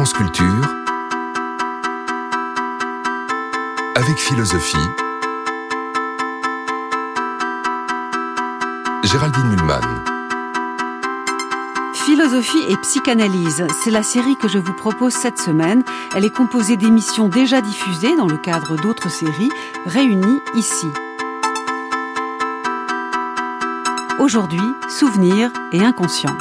France Culture avec philosophie. Géraldine Mulman. Philosophie et psychanalyse, c'est la série que je vous propose cette semaine. Elle est composée d'émissions déjà diffusées dans le cadre d'autres séries, réunies ici. Aujourd'hui, souvenirs et inconscient.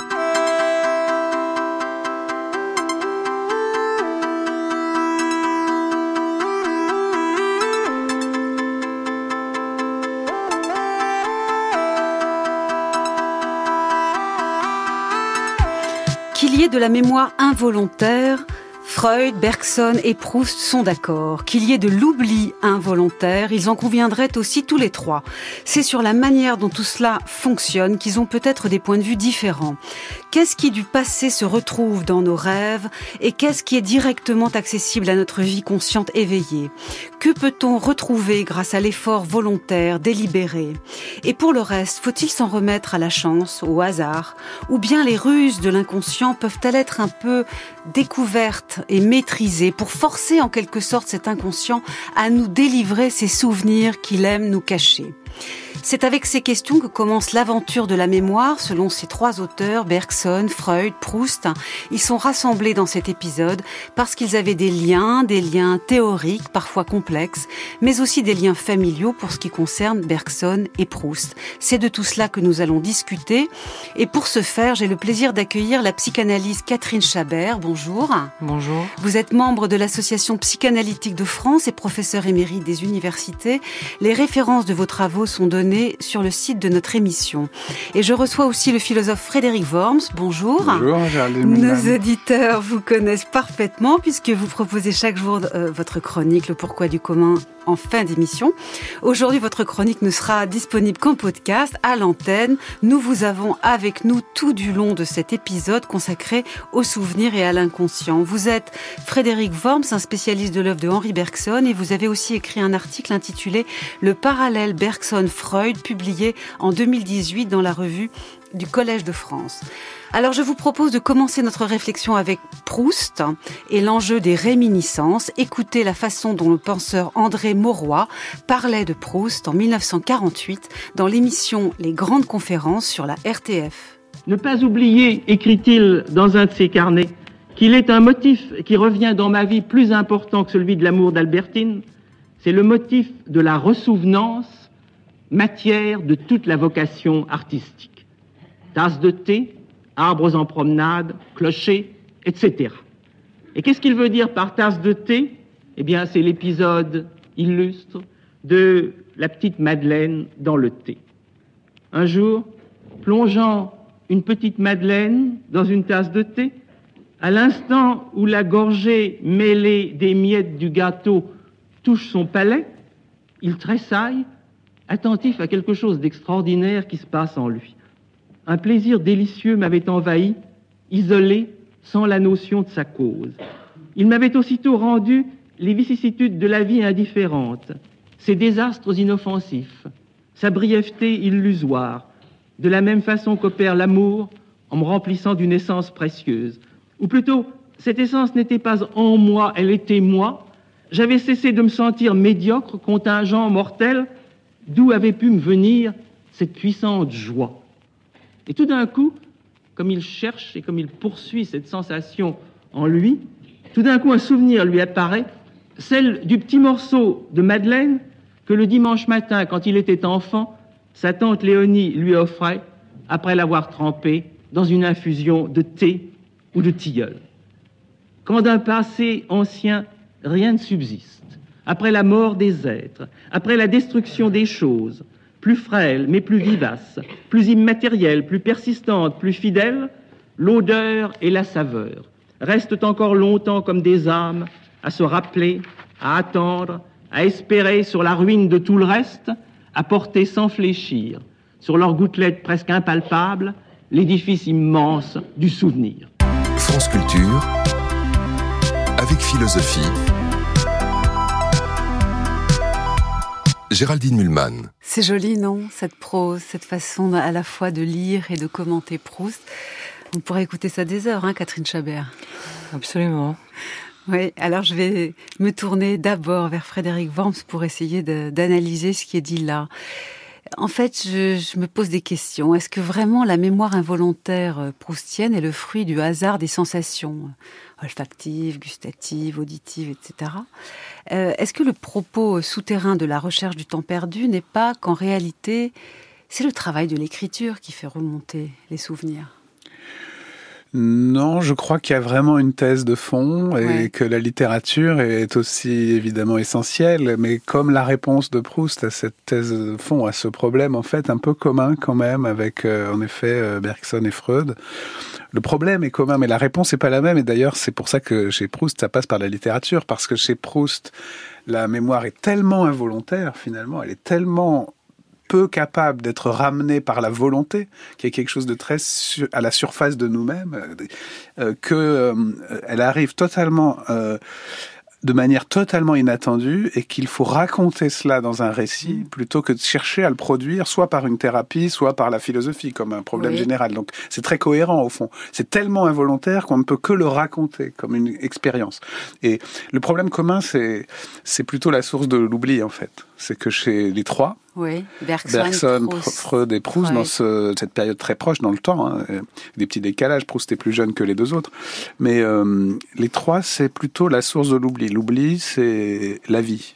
La mémoire involontaire, Freud, Bergson et Proust sont d'accord. Qu'il y ait de l'oubli involontaire, ils en conviendraient aussi tous les trois. C'est sur la manière dont tout cela fonctionne qu'ils ont peut-être des points de vue différents. Qu'est-ce qui du passé se retrouve dans nos rêves et qu'est-ce qui est directement accessible à notre vie consciente éveillée? Que peut-on retrouver grâce à l'effort volontaire, délibéré? Et pour le reste, faut-il s'en remettre à la chance, au hasard? Ou bien les ruses de l'inconscient peuvent-elles être un peu découvertes et maîtrisées pour forcer en quelque sorte cet inconscient à nous délivrer ses souvenirs qu'il aime nous cacher? C'est avec ces questions que commence l'aventure de la mémoire selon ces trois auteurs, Bergson, Freud, Proust. Ils sont rassemblés dans cet épisode parce qu'ils avaient des liens, des liens théoriques, parfois complexes, mais aussi des liens familiaux pour ce qui concerne Bergson et Proust. C'est de tout cela que nous allons discuter. Et pour ce faire, j'ai le plaisir d'accueillir la psychanalyste Catherine Chabert. Bonjour. Bonjour. Vous êtes membre de l'Association psychanalytique de France et professeur émérite des universités. Les références de vos travaux sont données sur le site de notre émission. Et je reçois aussi le philosophe Frédéric Worms. Bonjour. Bonjour, Nos auditeurs vous connaissent parfaitement puisque vous proposez chaque jour euh, votre chronique, le pourquoi du commun en fin d'émission. Aujourd'hui, votre chronique ne sera disponible qu'en podcast, à l'antenne. Nous vous avons avec nous tout du long de cet épisode consacré aux souvenirs et à l'inconscient. Vous êtes Frédéric Worms, un spécialiste de l'œuvre de Henri Bergson, et vous avez aussi écrit un article intitulé Le parallèle Bergson-Freud, publié en 2018 dans la revue du Collège de France. Alors je vous propose de commencer notre réflexion avec Proust et l'enjeu des réminiscences. Écoutez la façon dont le penseur André Mauroy parlait de Proust en 1948 dans l'émission Les grandes conférences sur la RTF. Ne pas oublier, écrit-il dans un de ses carnets, qu'il est un motif qui revient dans ma vie plus important que celui de l'amour d'Albertine, c'est le motif de la ressouvenance, matière de toute la vocation artistique. Tasse de thé, arbres en promenade, clochers, etc. Et qu'est-ce qu'il veut dire par tasse de thé? Eh bien, c'est l'épisode illustre de la petite Madeleine dans le thé. Un jour, plongeant une petite Madeleine dans une tasse de thé, à l'instant où la gorgée mêlée des miettes du gâteau touche son palais, il tressaille, attentif à quelque chose d'extraordinaire qui se passe en lui. Un plaisir délicieux m'avait envahi, isolé, sans la notion de sa cause. Il m'avait aussitôt rendu les vicissitudes de la vie indifférentes, ses désastres inoffensifs, sa brièveté illusoire, de la même façon qu'opère l'amour en me remplissant d'une essence précieuse. Ou plutôt, cette essence n'était pas en moi, elle était moi. J'avais cessé de me sentir médiocre, contingent, mortel, d'où avait pu me venir cette puissante joie. Et tout d'un coup, comme il cherche et comme il poursuit cette sensation en lui, tout d'un coup un souvenir lui apparaît, celle du petit morceau de Madeleine que le dimanche matin, quand il était enfant, sa tante Léonie lui offrait après l'avoir trempé dans une infusion de thé ou de tilleul. Quand d'un passé ancien rien ne subsiste, après la mort des êtres, après la destruction des choses, plus frêle mais plus vivace, plus immatérielle, plus persistante, plus fidèle, l'odeur et la saveur restent encore longtemps comme des âmes à se rappeler, à attendre, à espérer sur la ruine de tout le reste, à porter sans fléchir, sur leurs gouttelettes presque impalpables, l'édifice immense du souvenir. France Culture, avec philosophie, Géraldine Mulman. C'est joli, non Cette prose, cette façon à la fois de lire et de commenter Proust. On pourrait écouter ça des heures, hein, Catherine Chabert. Absolument. Oui, alors je vais me tourner d'abord vers Frédéric Worms pour essayer d'analyser ce qui est dit là. En fait, je, me pose des questions. Est-ce que vraiment la mémoire involontaire proustienne est le fruit du hasard des sensations olfactives, gustatives, auditives, etc. Euh, est-ce que le propos souterrain de la recherche du temps perdu n'est pas qu'en réalité, c'est le travail de l'écriture qui fait remonter les souvenirs? Non, je crois qu'il y a vraiment une thèse de fond et que la littérature est aussi évidemment essentielle, mais comme la réponse de Proust à cette thèse de fond, à ce problème en fait un peu commun quand même avec euh, en effet euh, Bergson et Freud. Le problème est commun, mais la réponse n'est pas la même. Et d'ailleurs, c'est pour ça que chez Proust, ça passe par la littérature, parce que chez Proust, la mémoire est tellement involontaire finalement, elle est tellement peu capable d'être ramené par la volonté, qui est quelque chose de très à la surface de nous-mêmes, euh, euh, que euh, elle arrive totalement de manière totalement inattendue et qu'il faut raconter cela dans un récit mm. plutôt que de chercher à le produire soit par une thérapie, soit par la philosophie comme un problème général. Donc c'est très cohérent au fond. C'est tellement involontaire qu'on ne peut que le raconter comme une expérience. Et le problème commun, c'est c'est plutôt la source de l'oubli en fait. C'est que chez les trois, oui, Bergson, Freud et Proust, dans cette période très proche dans le temps, hein, des petits décalages, Proust est plus jeune que les deux autres, mais euh, les trois, c'est plutôt la source de l'oubli. L'oubli, c'est la vie.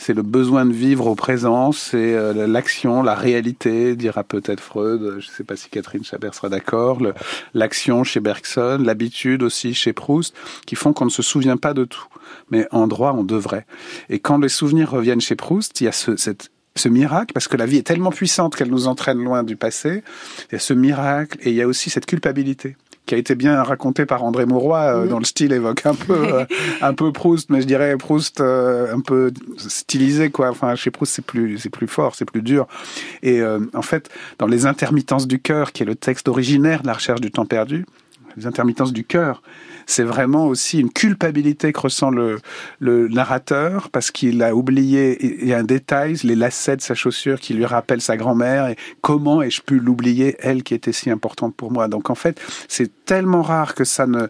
C'est le besoin de vivre au présent, c'est euh, l'action, la réalité, dira peut-être Freud, je ne sais pas si Catherine Chabert sera d'accord, l'action chez Bergson, l'habitude aussi chez Proust, qui font qu'on ne se souvient pas de tout. Mais en droit, on devrait. Et quand les souvenirs reviennent chez Proust, il y a ce, cette ce miracle, parce que la vie est tellement puissante qu'elle nous entraîne loin du passé. Il y a ce miracle et il y a aussi cette culpabilité qui a été bien racontée par André Mauroy, euh, dont le style évoque un peu, euh, un peu Proust, mais je dirais Proust euh, un peu stylisé, quoi. Enfin, chez Proust, c'est plus, c'est plus fort, c'est plus dur. Et en fait, dans Les intermittences du cœur, qui est le texte originaire de la recherche du temps perdu, les intermittences du cœur, c'est vraiment aussi une culpabilité que ressent le, narrateur parce qu'il a oublié, il y a un détail, les lacets de sa chaussure qui lui rappellent sa grand-mère et comment ai-je pu l'oublier, elle qui était si importante pour moi. Donc en fait, c'est tellement rare que ça ne,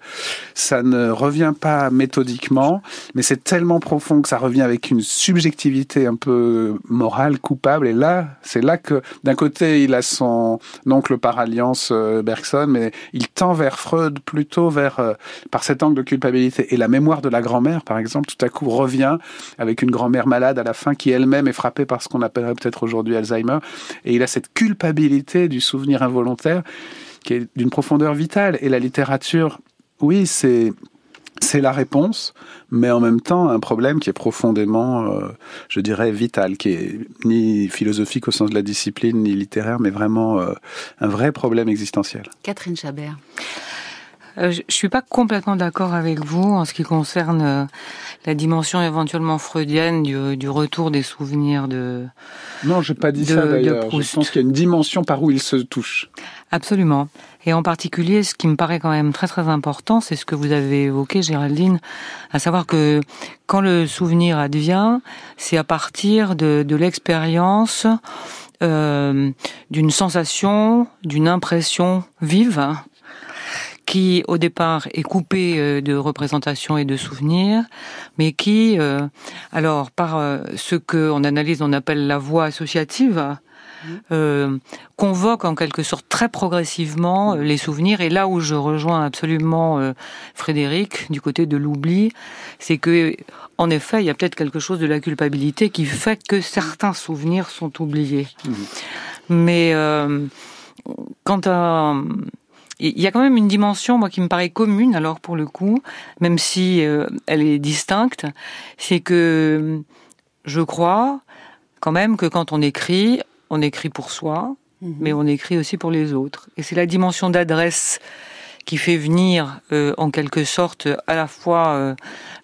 ça ne revient pas méthodiquement, mais c'est tellement profond que ça revient avec une subjectivité un peu morale, coupable. Et là, c'est là que d'un côté, il a son oncle par alliance euh, Bergson, mais il tend vers Plutôt vers euh, par cet angle de culpabilité. Et la mémoire de la grand-mère, par exemple, tout à coup revient avec une grand-mère malade à la fin qui elle-même est frappée par ce qu'on appellerait peut-être aujourd'hui Alzheimer. Et il a cette culpabilité du souvenir involontaire qui est d'une profondeur vitale. Et la littérature, oui, c'est c'est la réponse, mais en même temps un problème qui est profondément, euh, je dirais, vital, qui est ni philosophique au sens de la discipline, ni littéraire, mais vraiment euh, un vrai problème existentiel. Catherine Chabert. Euh, je, suis pas complètement d'accord avec vous en ce qui concerne euh, la dimension éventuellement freudienne du, retour des souvenirs de. Non, j'ai pas dit ça d'ailleurs. Je pense qu'il y a une dimension par où ils se touchent. Absolument. Et en particulier, ce qui me paraît quand même très très important, c'est ce que vous avez évoqué, Géraldine, à savoir que quand le souvenir advient, c'est à partir de, l'expérience euh, d'une sensation, d'une impression vive qui au départ est coupé euh, de représentations et de souvenirs, mais qui, euh, alors par euh, ce que en analyse on appelle la voie associative, euh, convoque en quelque sorte très progressivement les souvenirs. Et là où je rejoins absolument Frédéric du côté de l'oubli, c'est que en effet, il y a peut-être quelque chose de la culpabilité qui fait que certains souvenirs sont oubliés. Mmh. Mais quant à il y a quand même une dimension, moi, qui me paraît commune, alors pour le coup, même si euh, elle est distincte, c'est que je crois quand même que quand on écrit, on écrit pour soi, mhm. mais on écrit aussi pour les autres. Et c'est la dimension d'adresse qui fait venir, euh, en quelque sorte, à la fois euh,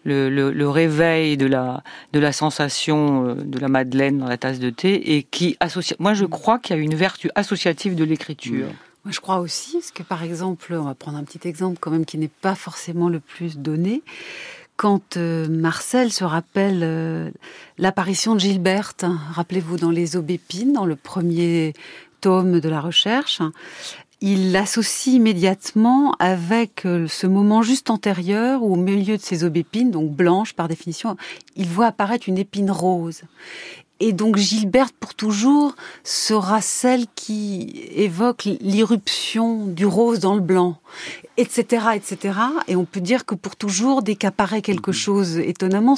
le, le, le, réveil de la, de la sensation de la madeleine dans la tasse de thé, et qui associe. Moi, je crois qu'il y a une vertu associative de l'écriture. Je crois aussi, parce que par exemple, on va prendre un petit exemple quand même qui n'est pas forcément le plus donné. Quand euh, Marcel se rappelle euh, l'apparition de Gilberte, hein, rappelez-vous dans Les Aubépines, dans le premier tome de la recherche, il l'associe immédiatement avec euh, ce moment juste antérieur où au milieu de ses aubépines, donc blanches par définition, il voit apparaître une épine rose. Et donc Gilberte, pour toujours, sera celle qui évoque l'irruption du rose dans le blanc, etc., etc. Et on peut dire que pour toujours, dès qu'apparaît quelque mhm. chose étonnamment,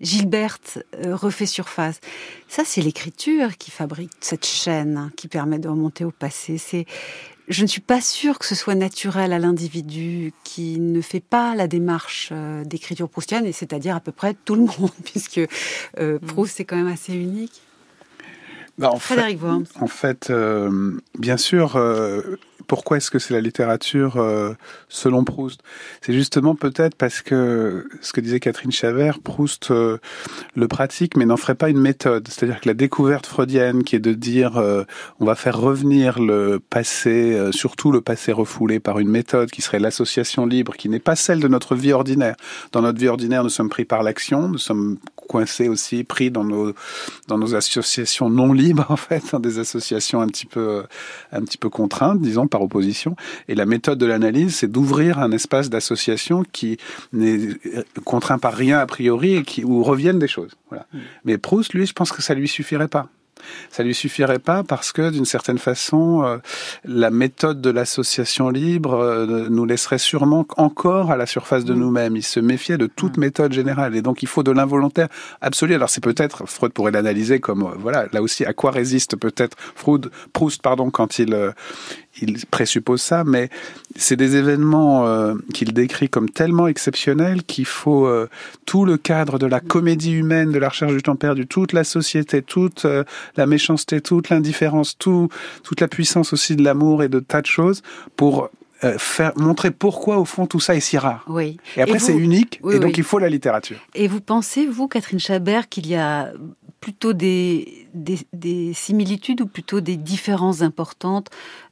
Gilberte euh, refait surface. Ça, c'est l'écriture qui fabrique cette chaîne qui permet de remonter au passé. C'est je ne suis pas sûre que ce soit naturel à l'individu qui ne fait pas la démarche euh, d'écriture proustienne, et c'est-à-dire à peu près tout le monde, puisque euh, mm. Proust c'est quand même assez unique. Bah, en Frédéric fait, En fait, euh, bien sûr, pourquoi est-ce que c'est la littérature euh, selon Proust? C'est justement peut-être parce que ce que disait Catherine Chavert, Proust euh, le pratique mais n'en ferait pas une méthode. C'est-à-dire que la découverte freudienne qui est de dire euh, on va faire revenir le passé, surtout le passé refoulé par une méthode qui serait l'association libre, qui n'est pas celle de notre vie ordinaire. Dans notre vie ordinaire, nous sommes pris par l'action, nous sommes coincés aussi, pris dans nos dans nos associations non libres en fait, dans des associations un petit peu un petit peu contraintes, disons par opposition. Et la méthode de l'analyse, c'est d'ouvrir un espace d'association qui n'est contraint par rien a priori et qui, où reviennent des choses. Voilà. Mm. Mais Proust, lui, je pense que ça lui suffirait pas. Ça lui suffirait pas parce que d'une certaine façon, euh, la méthode de l'association libre euh, nous laisserait sûrement encore à la surface de mm. nous-mêmes. Il se méfiait de toute mm. méthode générale et donc il faut de l'involontaire absolu. Alors c'est peut-être Freud pourrait l'analyser comme euh, voilà là aussi à quoi résiste peut-être Freud Proust pardon quand il il présuppose ça, mais c'est des événements euh, qu'il décrit comme tellement exceptionnels qu'il faut euh, tout le cadre de la comédie humaine, de la recherche du temps perdu, toute la société, toute euh, la méchanceté, toute l'indifférence, tout, toute la puissance aussi de l'amour et de tas de choses pour faire montrer pourquoi au fond tout ça est si rare. Oui. Et après c'est unique et donc il faut la littérature. Et vous pensez vous Catherine Chabert qu'il y a plutôt des, des, similitudes ou plutôt des différences importantes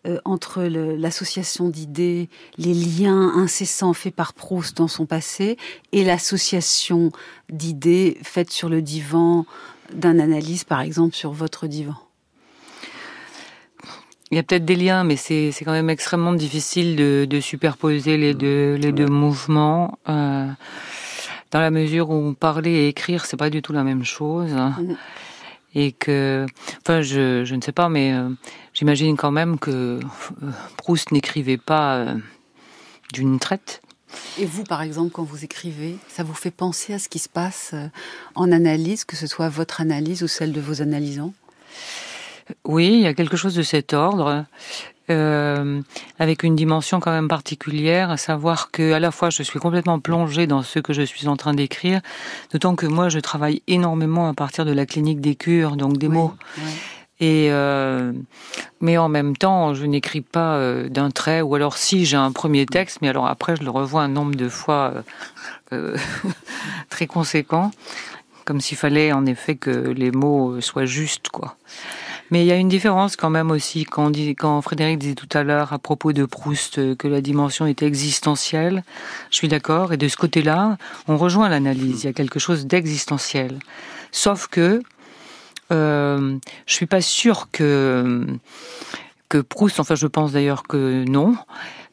euh, entre l'association d'idées, les liens incessants faits par Proust dans son passé et l'association d'idées faites sur le divan d'un analyse, par exemple, sur votre divan? Il y a peut-être des liens, mais c'est quand même extrêmement difficile de, de superposer les deux, les deux mouvements. Euh, dans la mesure où parler et écrire, c'est pas du tout la même chose. Mm. Et que, enfin, je, je ne sais pas, mais euh, j'imagine quand même que euh, Proust n'écrivait pas euh, d'une traite. Et vous, par exemple, quand vous écrivez, ça vous fait penser à ce qui se passe en analyse, que ce soit votre analyse ou celle de vos analysants? Oui, il y a quelque chose de cet ordre euh, avec une dimension quand même particulière, à savoir que à la fois je suis complètement plongée dans ce que je suis en train d'écrire, d'autant que moi je travaille énormément à partir de la clinique des cures, donc des mots. Et euh, mais en même temps, je n'écris pas euh, d'un trait, ou alors si j'ai un premier texte, mais alors après je le revois un nombre de fois très conséquent, comme s'il fallait en effet que les mots soient justes, quoi. Mais il y a une différence quand même aussi quand, dit, Frédéric disait tout à l'heure à propos de Proust euh, que la dimension était existentielle. Je suis d'accord. Et de ce côté-là, on rejoint l'analyse. Il y a quelque chose d'existentiel. Sauf que euh, je suis pas sûre que que Proust, enfin je pense d'ailleurs que non,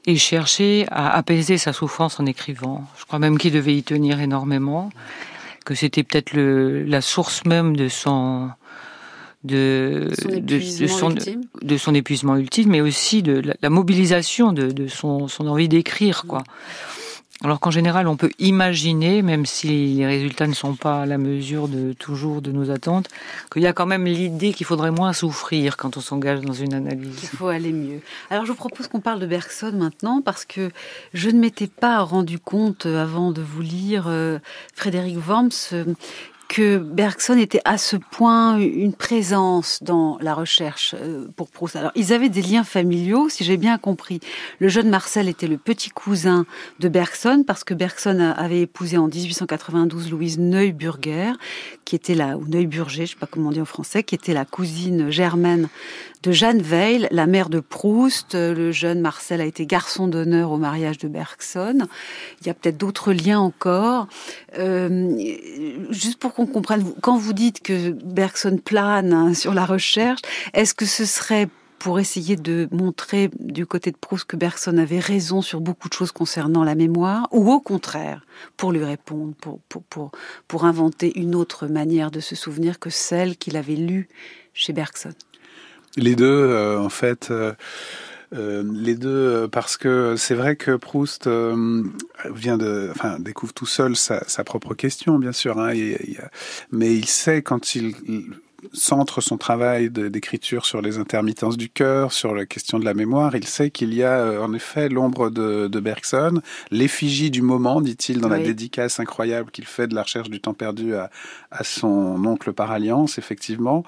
ait cherché à apaiser sa souffrance en écrivant. Je crois même qu'il devait y tenir énormément, que c'était peut-être la source même de son de, de, son, de, son, épuisement ultime, mais aussi de la, mobilisation de, de son, son, envie d'écrire, quoi. Alors qu'en général, on peut imaginer, même si les résultats ne sont pas à la mesure de toujours de nos attentes, qu'il y a quand même l'idée qu'il faudrait moins souffrir quand on s'engage dans une analyse. Il faut aller mieux. Alors je vous propose qu'on parle de Bergson maintenant, parce que je ne m'étais pas rendu compte avant de vous lire euh, Frédéric Worms euh, que Bergson était à ce point une présence dans la recherche euh, pour Proust. Alors, ils avaient des liens familiaux, si j'ai bien compris. Le jeune Marcel était le petit cousin de Bergson, parce que Bergson avait épousé en 1892 Louise Neuburger, qui était la, ou Neuburger, je sais pas comment on dit en français, qui était la cousine germaine de Jeanne Weil, la mère de Proust. Le jeune Marcel a été garçon d'honneur au mariage de Bergson. Il y a peut-être d'autres liens encore. Euh, juste pour qu'on comprenne, quand vous dites que Bergson plane hein, sur la recherche, est-ce que ce serait pour essayer de montrer du côté de Proust que Bergson avait raison sur beaucoup de choses concernant la mémoire, ou au contraire, pour lui répondre, pour, pour, pour inventer une autre manière de se souvenir que celle qu'il avait lue chez Bergson? Les deux, euh, en fait. Euh, euh, les deux, parce que c'est vrai que Proust vient de, enfin, découvre tout seul sa, sa propre question, bien sûr, hein, mais il sait quand il centre son travail d'écriture sur les intermittences du cœur, sur la question de la mémoire, il sait qu'il y a euh, en effet l'ombre de, de, Bergson, l'effigie du moment, dit-il dans la dédicace incroyable qu'il fait de la recherche du temps perdu à, à son oncle par alliance, effectivement.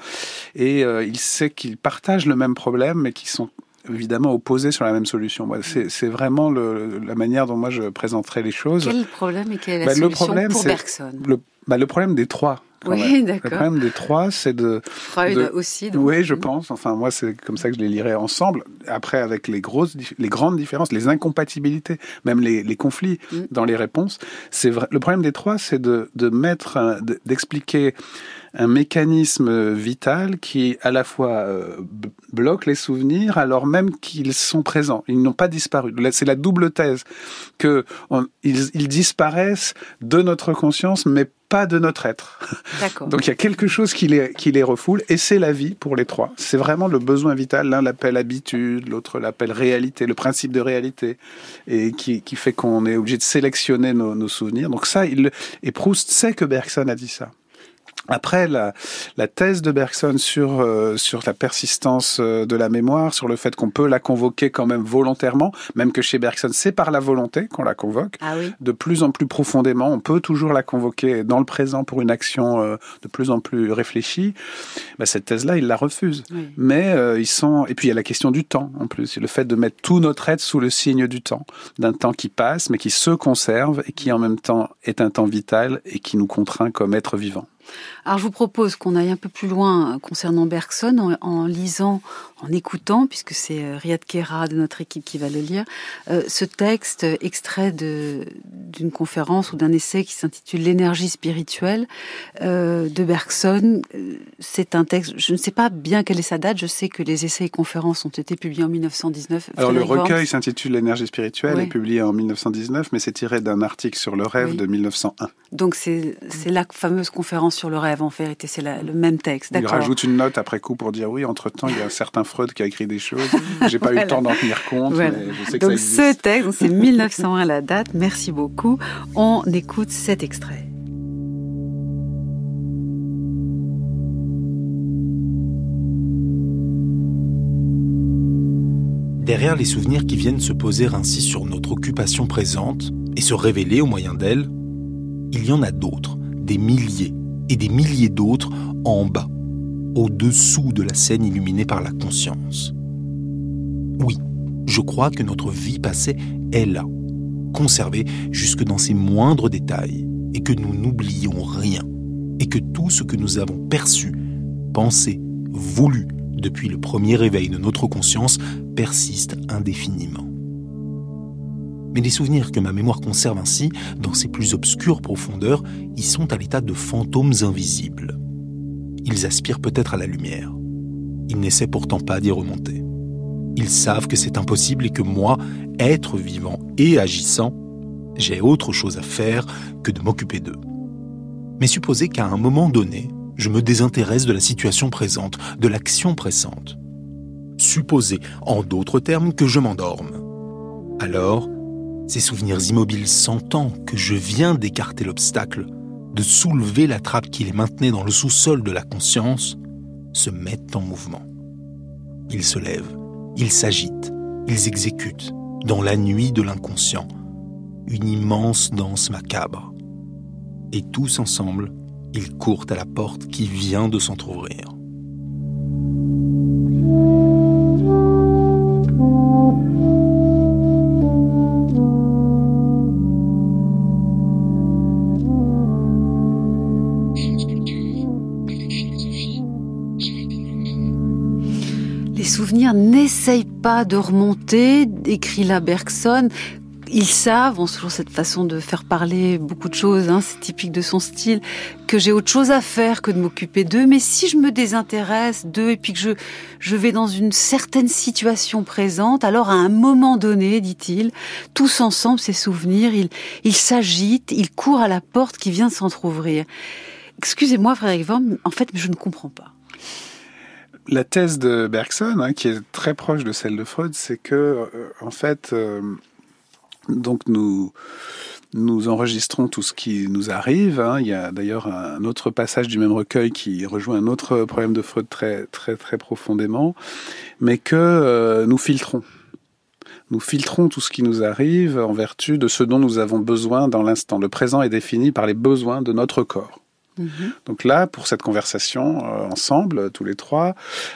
Et euh, il sait qu'ils partagent le même problème, mais qu'ils sont évidemment opposés sur la même solution. C'est vraiment le, la manière dont moi je présenterai les choses. Quel problème et quelle est la bah, solution le pour Bergson? le, bah, le problème des trois oui, d'accord. Le problème des trois, c'est de... Freud aussi. Donc. Oui, je pense. Enfin, moi, c'est comme ça que je les lirai ensemble. Après, avec les grosses, les grandes différences, les incompatibilités, même les, les conflits mm. dans les réponses. C'est vrai. Le problème des trois, c'est de, de mettre, d'expliquer un mécanisme vital qui à la fois euh, bloque les souvenirs alors même qu'ils sont présents. Ils n'ont pas disparu. C'est la double thèse que ils, ils, disparaissent de notre conscience, mais pas de notre être. Donc il y a quelque chose qui les, qui les refoule et c'est la vie pour les trois. C'est vraiment le besoin vital. L'un l'appelle habitude, l'autre l'appelle réalité, le principe de réalité et qui, qui fait qu'on est obligé de sélectionner nos, nos souvenirs. Donc ça, il, et Proust sait que Bergson a dit ça. Après, la, la, thèse de Bergson sur, euh, sur la persistance euh, de la mémoire, sur le fait qu'on peut la convoquer quand même volontairement, même que chez Bergson, c'est par la volonté qu'on la convoque. Ah oui. De plus en plus profondément, on peut toujours la convoquer dans le présent pour une action euh, de plus en plus réfléchie. Bah, cette thèse-là, il la refuse. Mais ils sont... Et puis il y a la question du temps, en plus. Le fait de mettre tout notre être sous le signe du temps. D'un temps qui passe, mais qui se conserve et qui en même temps est un temps vital et qui nous contraint comme être vivant. Alors je vous propose qu'on aille un peu plus loin concernant Bergson en, lisant, en écoutant, puisque c'est euh, Riyad Kera de notre équipe qui va le lire, euh, ce texte extrait d'une conférence ou d'un essai qui s'intitule L'énergie spirituelle euh, de Bergson. C'est un texte, je ne sais pas bien quelle est sa date, je sais que les essais et conférences ont été publiés en 1919. Alors le recueil s'intitule L'énergie spirituelle, est publié en 1919, mais c'est tiré d'un article sur le rêve de 1901. Donc c'est la fameuse conférence sur le rêve, en vérité, c'est le même texte. Il rajoute une note après coup pour dire oui, entre-temps, il y a un certain Freud qui a écrit des choses. J'ai pas eu le temps d'en tenir compte, mais je sais que donc, ce texte, c'est 1901 la date, merci beaucoup. On écoute cet extrait. Derrière les souvenirs qui viennent se poser ainsi sur notre occupation présente et se révéler au moyen d'elle, il y en a d'autres, des milliers, et des milliers d'autres en bas, au-dessous de la scène illuminée par la conscience. Oui, je crois que notre vie passée est là, conservée jusque dans ses moindres détails, et que nous n'oublions rien, et que tout ce que nous avons perçu, pensé, voulu depuis le premier réveil de notre conscience persiste indéfiniment mais les souvenirs que ma mémoire conserve ainsi, dans ses plus obscures profondeurs, y sont à l'état de fantômes invisibles. Ils aspirent peut-être à la lumière. Ils n'essaient pourtant pas d'y remonter. Ils savent que c'est impossible et que moi, être vivant et agissant, j'ai autre chose à faire que de m'occuper d'eux. Mais supposez qu'à un moment donné, je me désintéresse de la situation présente, de l'action pressante. Supposez, en d'autres termes, que je m'endorme. Alors, ces souvenirs immobiles sentant que je viens d'écarter l'obstacle, de soulever la trappe qui les maintenait dans le sous-sol de la conscience, se mettent en mouvement. Ils se lèvent, ils s'agitent, ils exécutent, dans la nuit de l'inconscient, une immense danse macabre. Et tous ensemble, ils courent à la porte qui vient de s'entr'ouvrir. N'essayent pas de remonter, écrit la Bergson, ils savent, ont toujours cette façon de faire parler beaucoup de choses, hein, c'est typique de son style, que j'ai autre chose à faire que de m'occuper d'eux. Mais si je me désintéresse d'eux et puis que je, je vais dans une certaine situation présente, alors à un moment donné, dit-il, tous ensemble, ces souvenirs, ils, ils s'agitent, ils courent à la porte qui vient de s'entr'ouvrir. Excusez-moi, Frédéric Vorm, en fait, je ne comprends pas la thèse de Bergson, hein, qui est très proche de celle de Freud, c'est que, euh, en fait, euh, donc nous nous enregistrons tout ce qui nous arrive. Hein. Il y a d'ailleurs un autre passage du même recueil qui rejoint un autre problème de Freud très très très profondément, mais que euh, nous filtrons. Nous filtrons tout ce qui nous arrive en vertu de ce dont nous avons besoin dans l'instant. Le présent est défini par les besoins de notre corps. Mhm. Donc là, pour cette conversation euh, ensemble, tous les trois,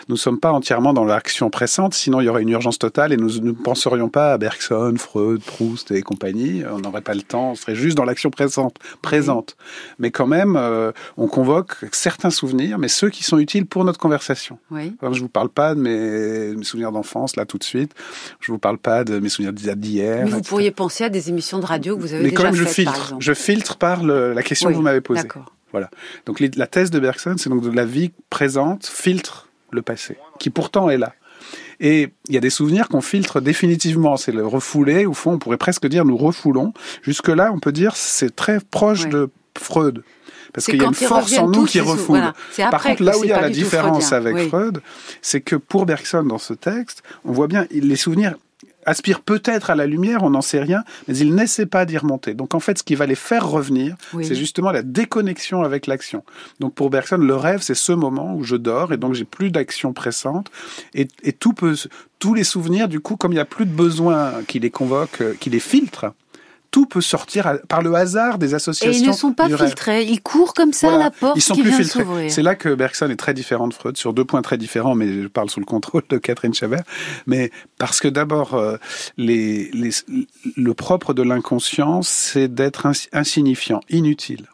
nous ne sommes pas entièrement dans l'action pressante, sinon il y aurait une urgence totale et nous ne penserions pas à Bergson, Freud, Proust et compagnie. On n'aurait pas le temps, on serait juste dans l'action présente. présente. Mais quand même, euh, on convoque certains souvenirs, mais ceux qui sont utiles pour notre conversation. Oui. je ne vous parle pas de mes, souvenirs d'enfance, là tout de suite. Je ne vous parle pas de mes souvenirs d'hier. Mais vous pourriez penser à des émissions de radio que vous avez mais déjà quand même, je filtre. Je filtre par la question que vous m'avez posée. D'accord. Voilà. Donc la thèse de Bergson, c'est donc de la vie présente filtre le passé, qui pourtant est là. Et il y a des souvenirs qu'on filtre définitivement. C'est le refoulé. Au fond, on pourrait presque dire nous refoulons. Jusque-là, on peut dire c'est très proche de Freud. Parce qu'il y a une force en nous qui refoule. Par contre, là où il y a la différence avec Freud, c'est que pour Bergson, dans ce texte, on voit bien les souvenirs aspire peut-être à la lumière, on n'en sait rien, mais il n'essaie pas d'y remonter. Donc en fait, ce qui va les faire revenir, c'est justement la déconnexion avec l'action. Donc pour Bergson, le rêve, c'est ce moment où je dors et donc j'ai plus d'action pressante et, et, tout peut, tous les souvenirs, du coup, comme il n'y a plus de besoin qui les convoque, euh, qui les filtre, tout peut sortir par le hasard des associations. Et ils ne sont pas filtrés, ils courent comme ça à la porte ils sont qui plus filtrés. C'est là que Bergson est très différent de Freud sur deux points très différents, mais je parle sous le contrôle de Catherine Chabert. Mais parce que d'abord, euh, les, les, le propre de l'inconscient, c'est d'être insignifiant, inutile.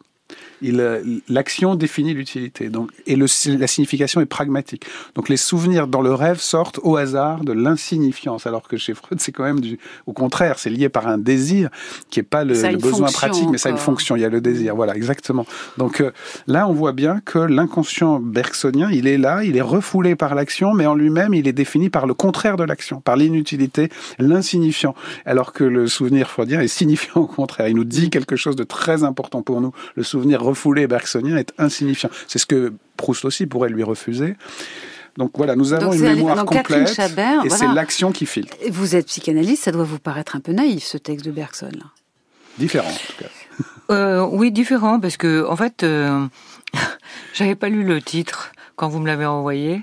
Euh, l'action définit l'utilité. Donc, et le, la signification est pragmatique. Donc, les souvenirs dans le rêve sortent au hasard de l'insignifiance, alors que chez Freud, c'est quand même du, au contraire, c'est lié par un désir qui est pas le, besoin pratique, mais ça a une fonction. Il y a le désir. Voilà, exactement. Donc euh, là, on voit bien que l'inconscient bergsonien, il est là, il est refoulé par l'action, mais en lui-même, il est défini par le contraire de l'action, par l'inutilité, l'insignifiant. Alors que le souvenir freudien est signifiant au contraire. Il nous dit quelque chose de très important pour nous. Le souvenir refoulé bergsonien est insignifiant. C'est ce que Proust aussi pourrait lui refuser. Donc voilà, nous avons une mémoire complète et c'est l'action qui filtre. Vous êtes psychanalyste, ça doit vous paraître un peu naïf ce texte de Bergson. Différent en tout cas. Euh, oui, différent parce que en fait, euh, j'avais pas lu le titre quand vous me l'avez envoyé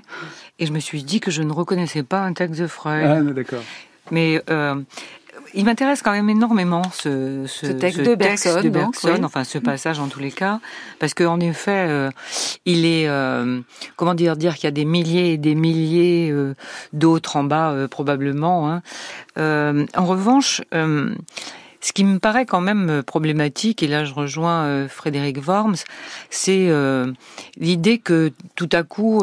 et je me suis dit que je ne reconnaissais pas un texte de Freud. Ah, d'accord. Mais euh, il m'intéresse quand même énormément ce, ce, texte, de Bergson, enfin ce passage en tous les cas, parce qu'en effet, euh, il est, euh, comment dire, dire qu'il y a des milliers et des milliers euh, d'autres en bas probablement. Hein. en revanche, ce qui me paraît quand même euh, problématique, et là je rejoins euh, Frédéric Worms, c'est euh, l'idée que tout à coup,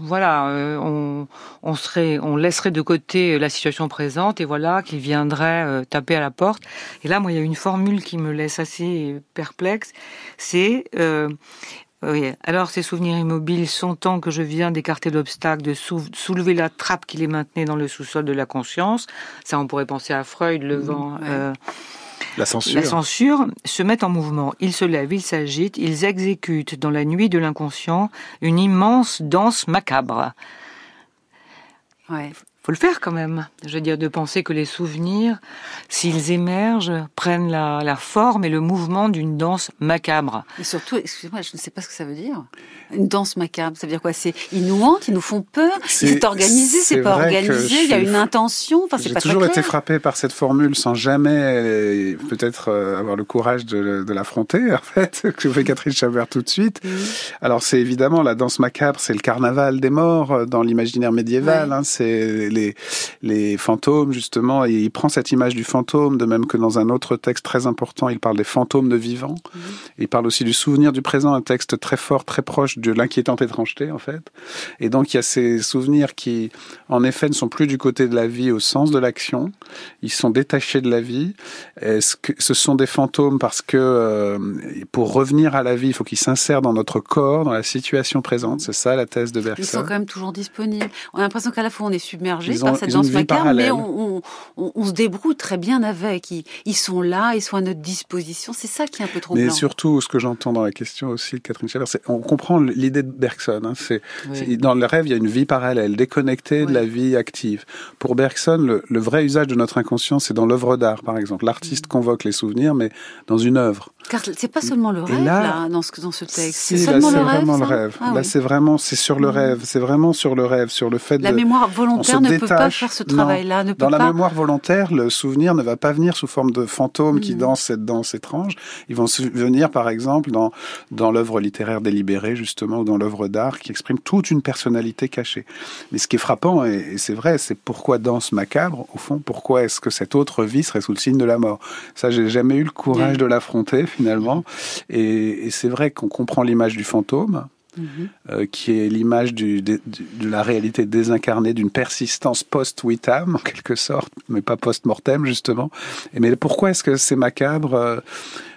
voilà, on, serait, on laisserait de côté la situation présente et voilà qu'il viendrait taper à la porte. Et là, moi, il y a une formule qui me laisse assez perplexe, c'est oui. Alors, ces souvenirs immobiles sont tant que je viens d'écarter l'obstacle, de soulever la trappe qui les maintenait dans le sous-sol de la conscience. Ça, on pourrait penser à Freud, le vent. Euh, la censure. La censure se met en mouvement. Ils se lèvent, ils s'agitent, ils exécutent dans la nuit de l'inconscient une immense danse macabre. Ouais faut le faire quand même. Je veux dire, de penser que les souvenirs, s'ils émergent, prennent la, la, forme et le mouvement d'une danse macabre. Et surtout, excusez-moi, je ne sais pas ce que ça veut dire. Une danse macabre, ça veut dire quoi? C'est ils nous hantent, ils nous font peur. C'est organisé, c'est pas organisé. Il y a une intention. Enfin, J'ai toujours été frappé par cette formule sans jamais peut-être euh, avoir le courage de, de l'affronter. En fait, que fait Catherine Chabert tout de suite. Alors c'est évidemment la danse macabre, c'est le carnaval des morts euh, dans l'imaginaire médiéval. Hein, c'est les, les fantômes, justement, et il prend cette image du fantôme, de même que dans un autre texte très important, il parle des fantômes de vivants. Mhm. Il parle aussi du souvenir du présent, un texte très fort, très proche de l'inquiétante étrangeté, en fait. Et donc, il y a ces souvenirs qui, en effet, ne sont plus du côté de la vie au sens de l'action. Ils sont détachés de la vie. Est-ce que ce sont des fantômes parce que, euh, pour revenir à la vie, il faut qu'ils s'insèrent dans notre corps, dans la situation présente? C'est ça la thèse de Bergson. Ils sont quand même toujours disponibles. On a l'impression qu'à la fois on est submergé par cette danse macabre, mais on, se débrouille très bien avec. Ils, sont là, ils sont à notre disposition. C'est ça qui est un peu troublant. Mais surtout, ce que j'entends dans la question aussi, Catherine Chabert, c'est on comprend l'idée de Bergson. Hein. c'est dans le rêve, il y a une vie parallèle, déconnectée de la vie active. Pour Bergson, le, vrai usage de notre inconscient, c'est dans l'œuvre d'art, par exemple. L'artiste mm. convoque les souvenirs, mais dans une œuvre. Car c'est pas seulement le rêve là, dans, ce, dans ce texte. C'est seulement le rêve. Vraiment le rêve. Ah là, c'est vraiment, c'est sur le mm. rêve. C'est vraiment sur le rêve, sur le fait la mémoire volontaire ne peut pas faire ce travail-là. Dans la mémoire volontaire, le souvenir ne va pas venir sous forme de fantômes qui mm. dansent cette danse étrange. Ils vont venir, par exemple, dans dans l'œuvre littéraire délibérée justement ou dans l'œuvre d'art qui exprime toute une personnalité cachée. Mais ce qui est frappant et, c'est vrai, c'est pourquoi danse macabre au fond? Pourquoi est-ce que cette autre vie serait sous le signe de la mort? Ça, j'ai jamais eu le courage de l'affronter finalement. Et, c'est vrai qu'on comprend l'image du fantôme. Mhm. Euh, qui est l'image de, de, la réalité désincarnée d'une persistance post-Witam, en quelque sorte, mais pas post-mortem, justement. Et mais pourquoi est-ce que c'est macabre euh,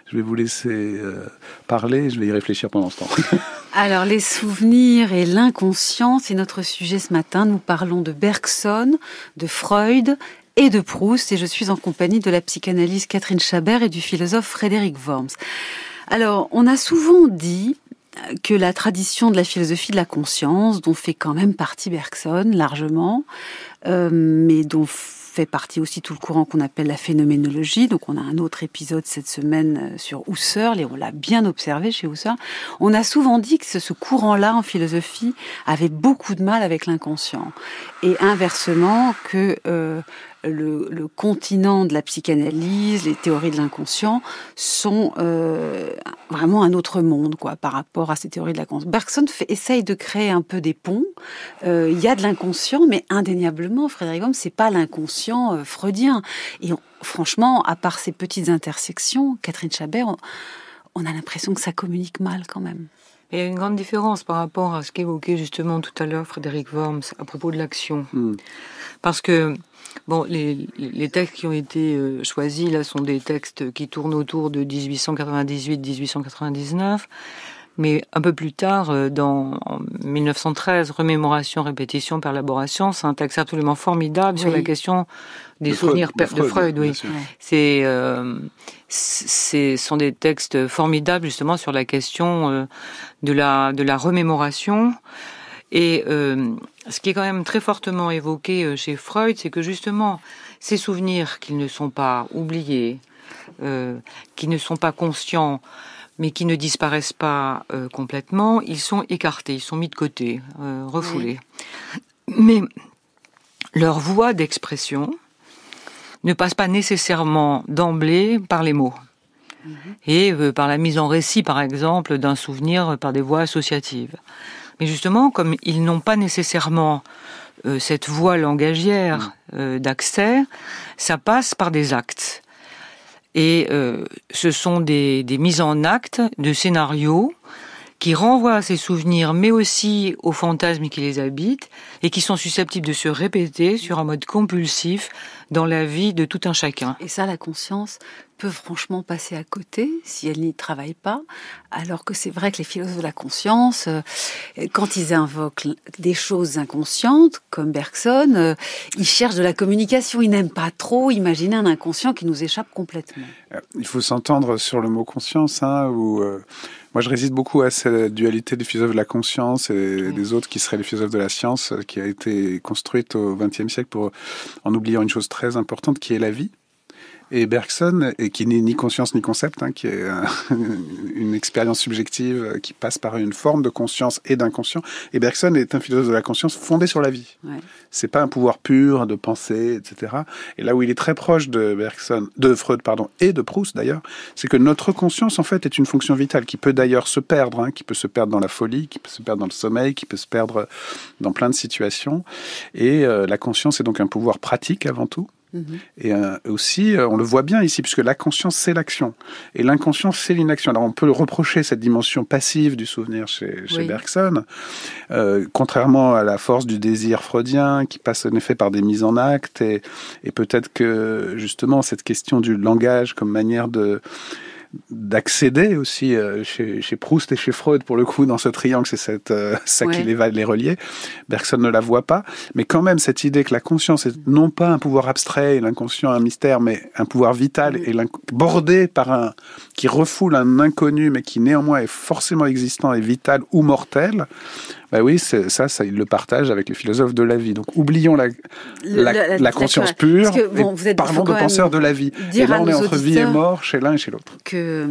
Je vais vous laisser euh, parler, je vais y réfléchir pendant ce temps. Alors, les souvenirs et l'inconscient, c'est notre sujet ce matin. Nous parlons de Bergson, de Freud et de Proust, et je suis en compagnie de la psychanalyste Catherine Chabert et du philosophe Frédéric Worms. Alors, on a souvent dit que la tradition de la philosophie de la conscience, dont fait quand même partie Bergson largement, euh, mais dont fait partie aussi tout le courant qu'on appelle la phénoménologie. Donc on a un autre épisode cette semaine euh, sur Husserl et on l'a bien observé chez Husserl. On a souvent dit que ce courant-là en philosophie avait beaucoup de mal avec l'inconscient et inversement que euh, le, continent de la psychanalyse, les théories de l'inconscient sont euh, vraiment un autre monde quoi par rapport à ces théories de l'inconscient. Bergson fait, essaye de créer un peu des ponts. Euh, il y a de l'inconscient, mais indéniablement, Frédéric Homme, c'est pas l'inconscient euh, freudien. Et franchement, à part ces petites intersections, Catherine Chabert, on, a l'impression que ça communique mal quand même. Il y a une grande différence par rapport à ce qu'évoquait justement tout à l'heure Frédéric Worms à propos de l'action. Hmm. Parce que Bon, les, les, textes qui ont été euh, choisis là sont des textes qui tournent autour de 1898-1899, mais un peu plus tard, euh, dans 1913, Remémoration, répétition, perlaboration, c'est un texte absolument formidable sur la question des souvenirs de Freud. oui. C'est, euh, ce sont des textes formidables justement sur la question de la de la remémoration. Et euh, ce qui est quand même très fortement évoqué euh, chez Freud, c'est que justement, ces souvenirs qui ne sont pas oubliés, euh, qui ne sont pas conscients, mais qui ne disparaissent pas euh, complètement, ils sont écartés, ils sont mis de côté, euh, refoulés. Mais leur voie d'expression ne passe pas nécessairement d'emblée par les mots. Mhm. Et par la mise en récit, par exemple, d'un souvenir par des voies associatives. Mais justement, comme ils n'ont pas nécessairement euh, cette voie langagière mm. euh, d'accès, ça passe par des actes. Et euh, ce sont des, des, mises en acte de scénarios qui renvoient à ces souvenirs, mais aussi aux fantasmes qui les habitent, et qui sont susceptibles de se répéter sur un mode compulsif dans la vie de tout un chacun. Et ça, la conscience peut franchement passer à côté si elle n'y travaille pas, alors que c'est vrai que les philosophes de la conscience, euh, quand ils invoquent des choses inconscientes, comme Bergson, euh, ils cherchent de la communication, ils n'aiment pas trop imaginer un inconscient qui nous échappe complètement. Euh, il faut s'entendre sur le mot conscience, hein, où moi, je résiste beaucoup à cette dualité des philosophes de la conscience et des autres qui seraient les philosophes de la science, qui a été construite au XXe siècle pour, en oubliant une chose très importante qui est la vie. Et Bergson, et qui n'est ni conscience ni concept, hein, qui est une expérience subjective qui passe par une forme de conscience et d'inconscient. Et Bergson est un philosophe de la conscience fondé sur la vie. Ouais. C'est pas un pouvoir pur de pensée, etc. Et là où il est très proche de Bergson, de Freud, pardon, et de Proust d'ailleurs, c'est que notre conscience en fait est une fonction vitale qui peut d'ailleurs se perdre, hein, qui peut se perdre dans la folie, qui peut se perdre dans le sommeil, qui peut se perdre dans plein de situations. Et euh, la conscience est donc un pouvoir pratique avant tout. Et euh, aussi, euh, on le voit bien ici, puisque la conscience, c'est l'action. Et l'inconscient, c'est l'inaction. Alors, on peut reprocher cette dimension passive du souvenir chez, chez Bergson, euh, contrairement à la force du désir freudien, qui passe en effet par des mises en acte. Et, et peut-être que, justement, cette question du langage comme manière de d'accéder aussi euh, chez, chez, Proust et chez Freud pour le coup dans ce triangle, c'est cette euh, ça qui les va les relier. Bergson ne la voit pas, mais quand même cette idée que la conscience est non pas un pouvoir abstrait et l'inconscient un mystère, mais un pouvoir vital et bordé par un qui refoule un inconnu, mais qui néanmoins est forcément existant et vital ou mortel. Bah oui, ça, ça, il le partage avec les philosophes de la vie. Donc, oublions la, la, la, conscience pure, bon, vous êtes, parlons de penseurs de la vie. Et là, on est entre vie et mort chez l'un et chez l'autre. Que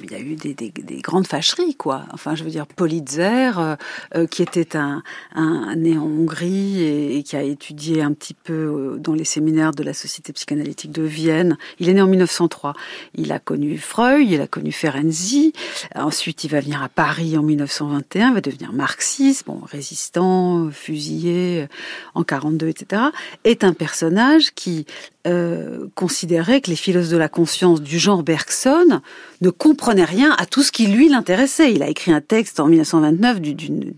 il y a eu des, des, des, grandes fâcheries, quoi. Enfin, je veux dire, Politzer, euh, euh, qui était un, un, né en Hongrie et, et, qui a étudié un petit peu euh, dans les séminaires de la Société psychanalytique de Vienne. Il est né en 1903. Il a connu Freud, il a connu Ferenczi. Ensuite, il va venir à Paris en 1921, il va devenir marxiste bon, résistant, fusillé en 42, etc., est un personnage qui euh, considérait que les philosophes de la conscience du genre Bergson ne comprenaient rien à tout ce qui lui l'intéressait. Il a écrit un texte en 1929 d'une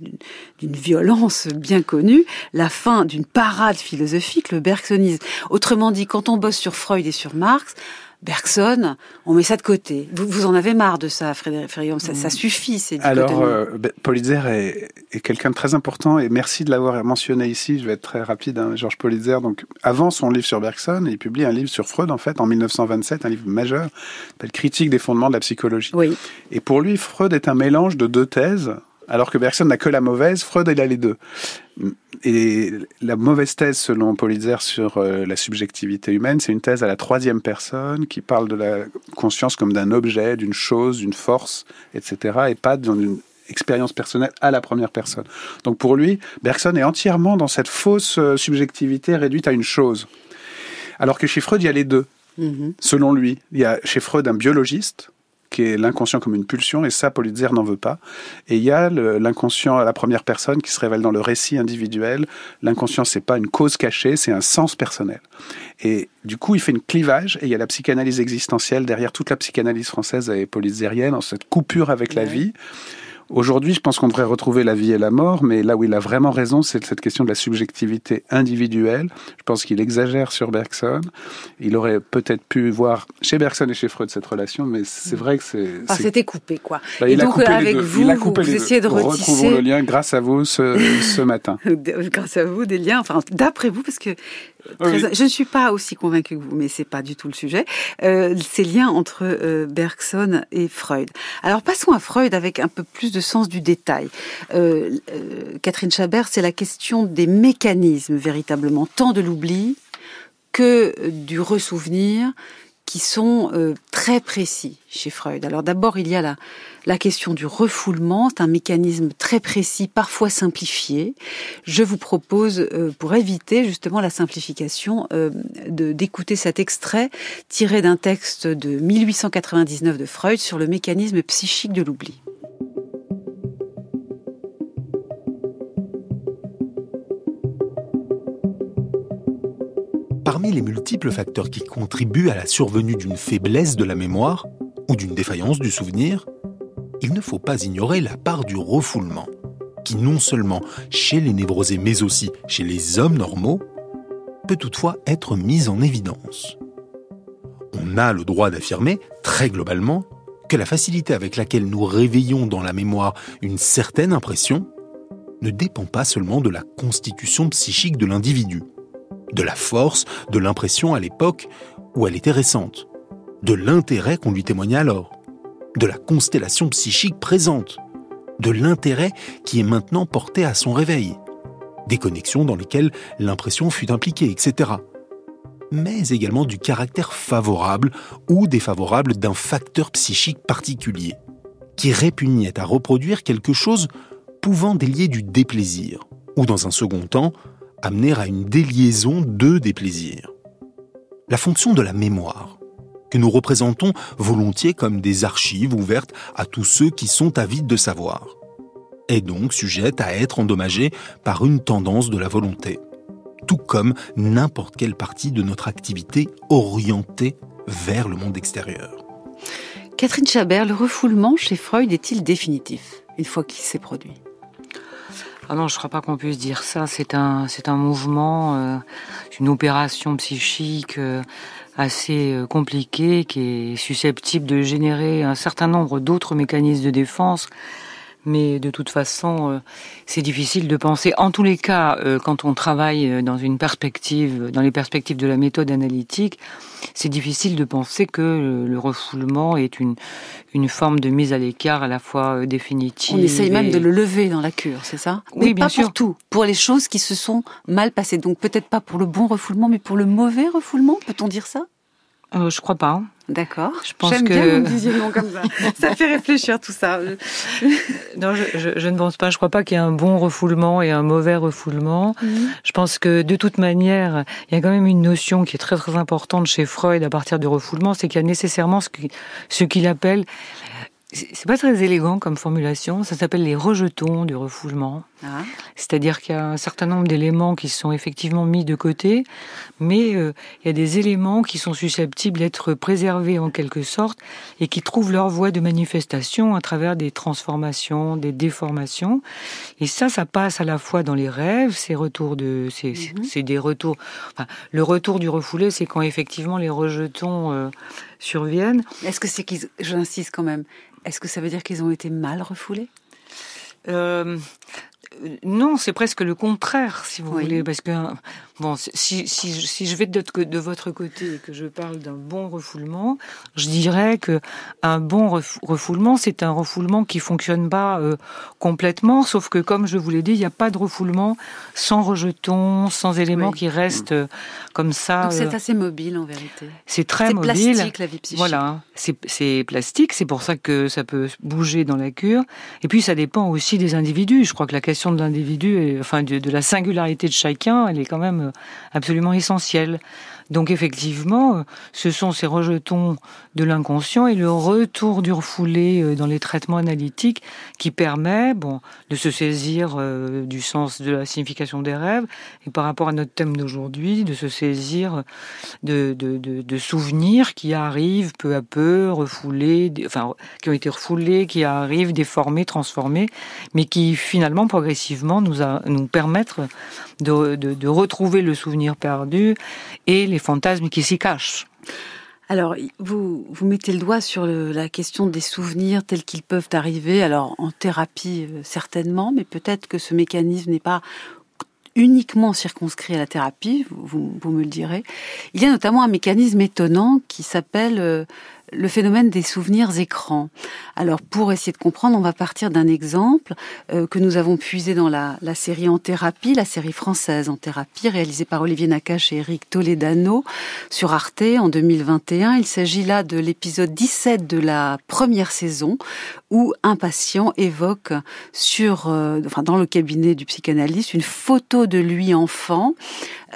violence bien connue, la fin d'une parade philosophique, le bergsonisme. Autrement dit, quand on bosse sur Freud et sur Marx, Bergson, on met ça de côté. Vous, vous en avez marre de ça, Frédéric Ferrion ça, ça, suffit. C'est Alors, euh, ben, Politzer est, est quelqu'un de très important et merci de l'avoir mentionné ici. Je vais être très rapide. Hein, Georges Politzer, donc avant son livre sur Bergson, il publie un livre sur Freud en fait en 1927, un livre majeur, s'appelle Critique des fondements de la psychologie. Oui. Et pour lui, Freud est un mélange de deux thèses alors que Bergson n'a que la mauvaise, Freud il a les deux. Et la mauvaise thèse selon Politzer sur euh, la subjectivité humaine, c'est une thèse à la troisième personne qui parle de la conscience comme d'un objet, d'une chose, d'une force, etc. et pas d'une expérience personnelle à la première personne. Donc pour lui, Bergson est entièrement dans cette fausse euh, subjectivité réduite à une chose. Alors que chez Freud, il y a les deux. Mm-hmm. Selon lui, il y a chez Freud un biologiste qui est l'inconscient comme une pulsion, et ça, Politzer n'en veut pas. Et il y a l'inconscient à la première personne qui se révèle dans le récit individuel. L'inconscient, c'est pas une cause cachée, c'est un sens personnel. Et du coup, il fait une clivage, et il y a la psychanalyse existentielle derrière toute la psychanalyse française et politzérienne, en cette coupure avec la vie. Aujourd'hui, je pense qu'on devrait retrouver la vie et la mort, mais là où il a vraiment raison, c'est cette question de la subjectivité individuelle. Je pense qu'il exagère sur Bergson. Il aurait peut-être pu voir chez Bergson et chez Freud cette relation, mais c'est vrai que c'est... Ah, c'était coupé, quoi. Bah, et donc, avec vous, il a coupé vous, essayez de retisser... Retrouvons le lien grâce à vous ce, ce matin. grâce à vous, des liens, enfin, d'après vous, parce que je ne suis pas aussi convaincue que vous, mais c'est pas du tout le sujet. Euh, ces liens entre euh, Bergson et Freud. Alors passons à Freud avec un peu plus de sens du détail. Euh Catherine Chabert, c'est la question des mécanismes véritablement, tant de l'oubli que du ressouvenir, qui sont euh, très précis chez Freud. Alors d'abord, il y a la, la question du refoulement, c'est un mécanisme très précis, parfois simplifié. Je vous propose, euh, pour éviter justement la simplification, euh, d'écouter cet extrait tiré d'un texte de 1899 de Freud sur le mécanisme psychique de l'oubli. Parmi les multiples facteurs qui contribuent à la survenue d'une faiblesse de la mémoire ou d'une défaillance du souvenir, il ne faut pas ignorer la part du refoulement, qui non seulement chez les névrosés mais aussi chez les hommes normaux, peut toutefois être mise en évidence. On a le droit d'affirmer, très globalement, que la facilité avec laquelle nous réveillons dans la mémoire une certaine impression ne dépend pas seulement de la constitution psychique de l'individu, de la force de l'impression à l'époque où elle était récente, de l'intérêt qu'on lui témoignait alors, de la constellation psychique présente, de l'intérêt qui est maintenant porté à son réveil, des connexions dans lesquelles l'impression fut impliquée, etc. mais également du caractère favorable ou défavorable d'un facteur psychique particulier, qui répugnait à reproduire quelque chose pouvant délier du déplaisir, ou dans un second temps, amener à une déliaison de déplaisir. La fonction de la mémoire, que nous représentons volontiers comme des archives ouvertes à tous ceux qui sont avides de savoir, est donc sujette à être endommagée par une tendance de la volonté, tout comme n'importe quelle partie de notre activité orientée vers le monde extérieur. Catherine Chabert, le refoulement chez Freud est-il définitif une fois qu'il s'est produit? Ah non, je crois pas qu'on puisse dire ça. C'est un, c'est un mouvement, euh, une opération psychique euh, assez euh, compliquée qui est susceptible de générer un certain nombre d'autres mécanismes de défense mais de toute façon, euh, c'est difficile de penser. En tous les cas, euh, quand on travaille euh, dans une perspective, dans les perspectives de la méthode analytique, c'est difficile de penser que le refoulement est une, une forme de mise à l'écart à la fois définitive. On essaye même de le lever dans la cure, c'est ça? Oui, bien pas sûr. pour tout, pour les choses qui se sont mal passées. Donc peut-être pas pour le bon refoulement, mais pour le mauvais refoulement, peut-on dire ça? Euh, Je crois pas. D'accord. Je pense J'aime que bien que vous non comme ça. ça fait réfléchir tout ça. non, je, je, je, ne pense pas. Je crois pas qu'il y ait un bon refoulement et un mauvais refoulement. Mmh. Je pense que de toute manière, il y a quand même une notion qui est très très importante chez Freud à partir du refoulement, c'est qu'il y a nécessairement ce qu'il ce appelle c'est pas très élégant comme formulation. Ça s'appelle les rejetons du refoulement. Ah. C'est-à-dire qu'il y a un certain nombre d'éléments qui sont effectivement mis de côté, mais euh, il y a des éléments qui sont susceptibles d'être préservés en quelque sorte et qui trouvent leur voie de manifestation à travers des transformations, des déformations. Et ça, ça passe à la fois dans les rêves, ces retours de, c'est mm-hmm. des retours. Enfin, le retour du refoulé, c'est quand effectivement les rejetons euh, surviennent. Est-ce que c'est qu'ils, j'insiste quand même, est-ce que ça veut dire qu'ils ont été mal refoulés? Euh, non, c'est presque le contraire, si vous voulez, parce que bon, si, si, si je vais de, de, votre côté et que je parle d'un bon refoulement, je dirais que un bon refoulement, c'est un refoulement qui fonctionne pas euh, complètement, sauf que comme je vous l'ai dit, il n'y a pas de refoulement sans rejetons, sans éléments qui restent euh, comme ça. Donc c'est euh, assez mobile en vérité. C'est très mobile. C'est plastique la vie psychique. Voilà, c'est plastique, c'est pour ça que ça peut bouger dans la cure. Et puis ça dépend aussi des individus. Je crois que la question de l'individu, enfin de, la singularité de chacun, elle est quand même euh, absolument essentielle. Donc effectivement, euh, ce sont ces rejetons de l'inconscient et le retour du refoulé euh, dans les traitements analytiques qui permet bon, de se saisir euh, du sens de la signification des rêves et par rapport à notre thème d'aujourd'hui, de se saisir de, de, de, souvenirs qui arrivent peu à peu, refoulés, enfin qui ont été refoulés, qui arrivent déformés, transformés, mais qui finalement progressivement nous, nous permettent de retrouver le souvenir perdu et les les fantasmes qui s'y cachent. Alors, vous, vous mettez le doigt sur la question des souvenirs tels qu'ils peuvent arriver. Alors, en thérapie, euh, certainement, mais peut-être que ce mécanisme n'est pas uniquement circonscrit à la thérapie, vous, vous, me le direz. Il y a notamment un mécanisme étonnant qui s'appelle euh, le phénomène des souvenirs écrans. Alors pour essayer de comprendre, on va partir d'un exemple euh, que nous avons puisé dans la, série En thérapie, la série française En thérapie, réalisée par Olivier Nakache et Eric Toledano sur Arte en 2021. Il s'agit là de l'épisode 17 de la première saison où un patient évoque sur, euh, dans le cabinet du psychanalyste, une photo de lui enfant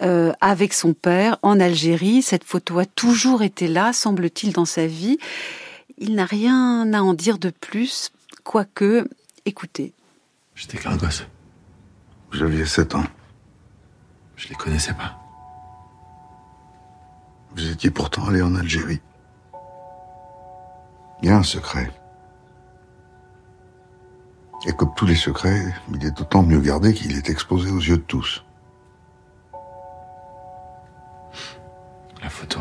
euh, avec son père en Algérie. Cette photo a toujours été là, semble-t-il, dans sa vie. Il n'a rien à en dire de plus, quoique, écoutez. J'étais qu'un gosse. Vous aviez 7 ans. Je les connaissais pas. Vous étiez pourtant allé en Algérie. Il y a un secret. Et comme tous les secrets, il est d'autant mieux gardé qu'il est exposé aux yeux de tous. La photo.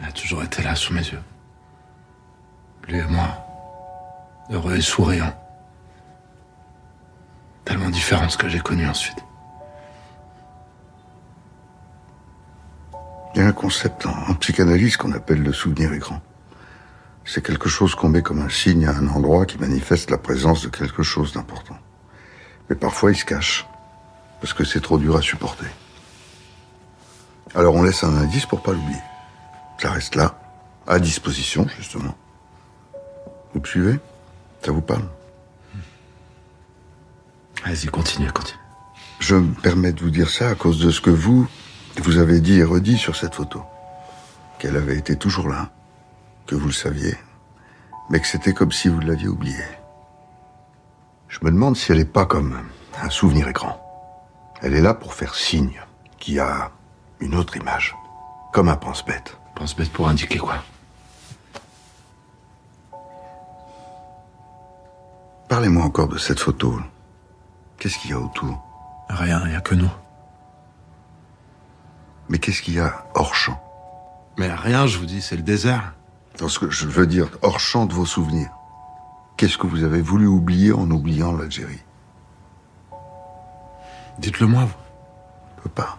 Elle a toujours été là sous mes yeux. Lui et moi, heureux et souriants. Tellement différent de ce que j'ai connu ensuite. Il y a un concept en, psychanalyse qu'on appelle le souvenir écran. C'est quelque chose qu'on met comme un signe à un endroit qui manifeste la présence de quelque chose d'important. Mais parfois il se cache. Parce que c'est trop dur à supporter. Alors on laisse un indice pour pas l'oublier. Ça reste là, à disposition, justement. Vous me suivez? Ça vous parle? Vas-y, continue, continue. Je me permets de vous dire ça à cause de ce que vous, vous avez dit et redit sur cette photo. Qu'elle avait été toujours là, que vous le saviez, mais que c'était comme si vous l'aviez oubliée. Je me demande si elle n'est pas comme un souvenir écran. Elle est là pour faire signe qu'il y a une autre image, comme un pense-bête. Pense-bête pour indiquer quoi? Parlez-moi encore de cette photo. Qu'est-ce qu'il y a autour? Rien, il n'y a que nous. Mais qu'est-ce qu'il y a hors champ? Mais rien, je vous dis, c'est le désert. Dans ce que je veux dire, hors champ de vos souvenirs. Qu'est-ce que vous avez voulu oublier en oubliant l'Algérie? Dites-le moi, vous. Je peux pas.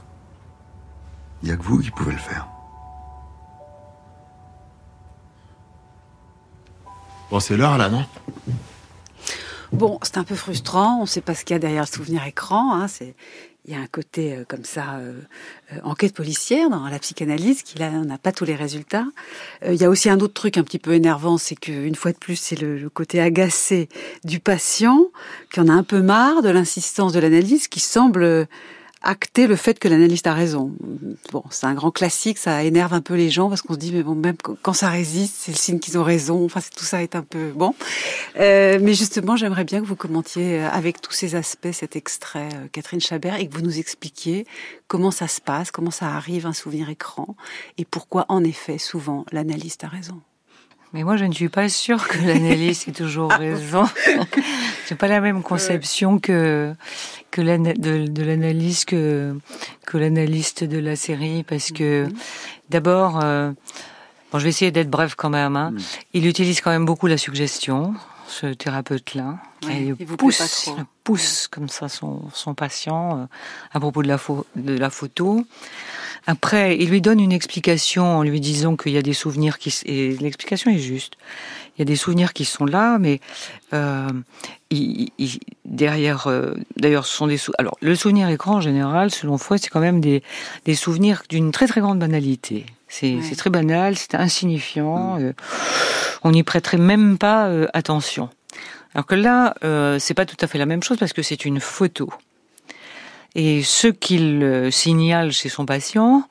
Il n'y a que vous qui pouvez le faire. Bon, c'est l'heure là, non? Bon, c'est un peu frustrant. On ne sait pas ce qu'il y a derrière le souvenir écran. Hein. C'est il y a un côté euh, comme ça, euh, euh, enquête policière dans la psychanalyse, qui là n'a pas tous les résultats. il y a aussi un autre truc un petit peu énervant, c'est qu'une fois de plus, c'est le, le, côté agacé du patient, qui en a un peu marre de l'insistance de l'analyse, qui semble acter le fait que l'analyste a raison. Bon, c'est un grand classique, ça énerve un peu les gens parce qu'on se dit mais bon même quand ça résiste, c'est le signe qu'ils ont raison. Enfin, tout ça est un peu bon. Euh, mais justement, j'aimerais bien que vous commentiez euh, avec tous ces aspects cet extrait, euh, Catherine Chabert, et que vous nous expliquiez comment ça se passe, comment ça arrive un souvenir écran, et pourquoi en effet souvent l'analyste a raison. Mais moi, je ne suis pas sûre que l'analyste ait toujours raison. C'est pas la même conception que que de, de l'analyse que que l'analyste de la série, parce que mhm. d'abord, euh, bon, je vais essayer d'être bref quand même. Hein. Mhm. Il utilise quand même beaucoup la suggestion, ce thérapeute-là. il, pousse, pousse comme ça son, son patient euh, à propos de la, de la photo. Après, il lui donne une explication en lui disant qu'il y a des souvenirs qui... Et l'explication est juste. Il y a des souvenirs qui sont là, mais euh, il, derrière... Euh, D'ailleurs, ce sont des... Alors, le souvenir écran, en général, selon Freud, c'est quand même des, des souvenirs d'une très très grande banalité. C'est très banal, c'est insignifiant. Mm. Euh, on n'y prêterait même pas attention. Alors que là, c'est pas tout à fait la même chose parce que c'est une photo. Et ce qu'il signale chez son patient,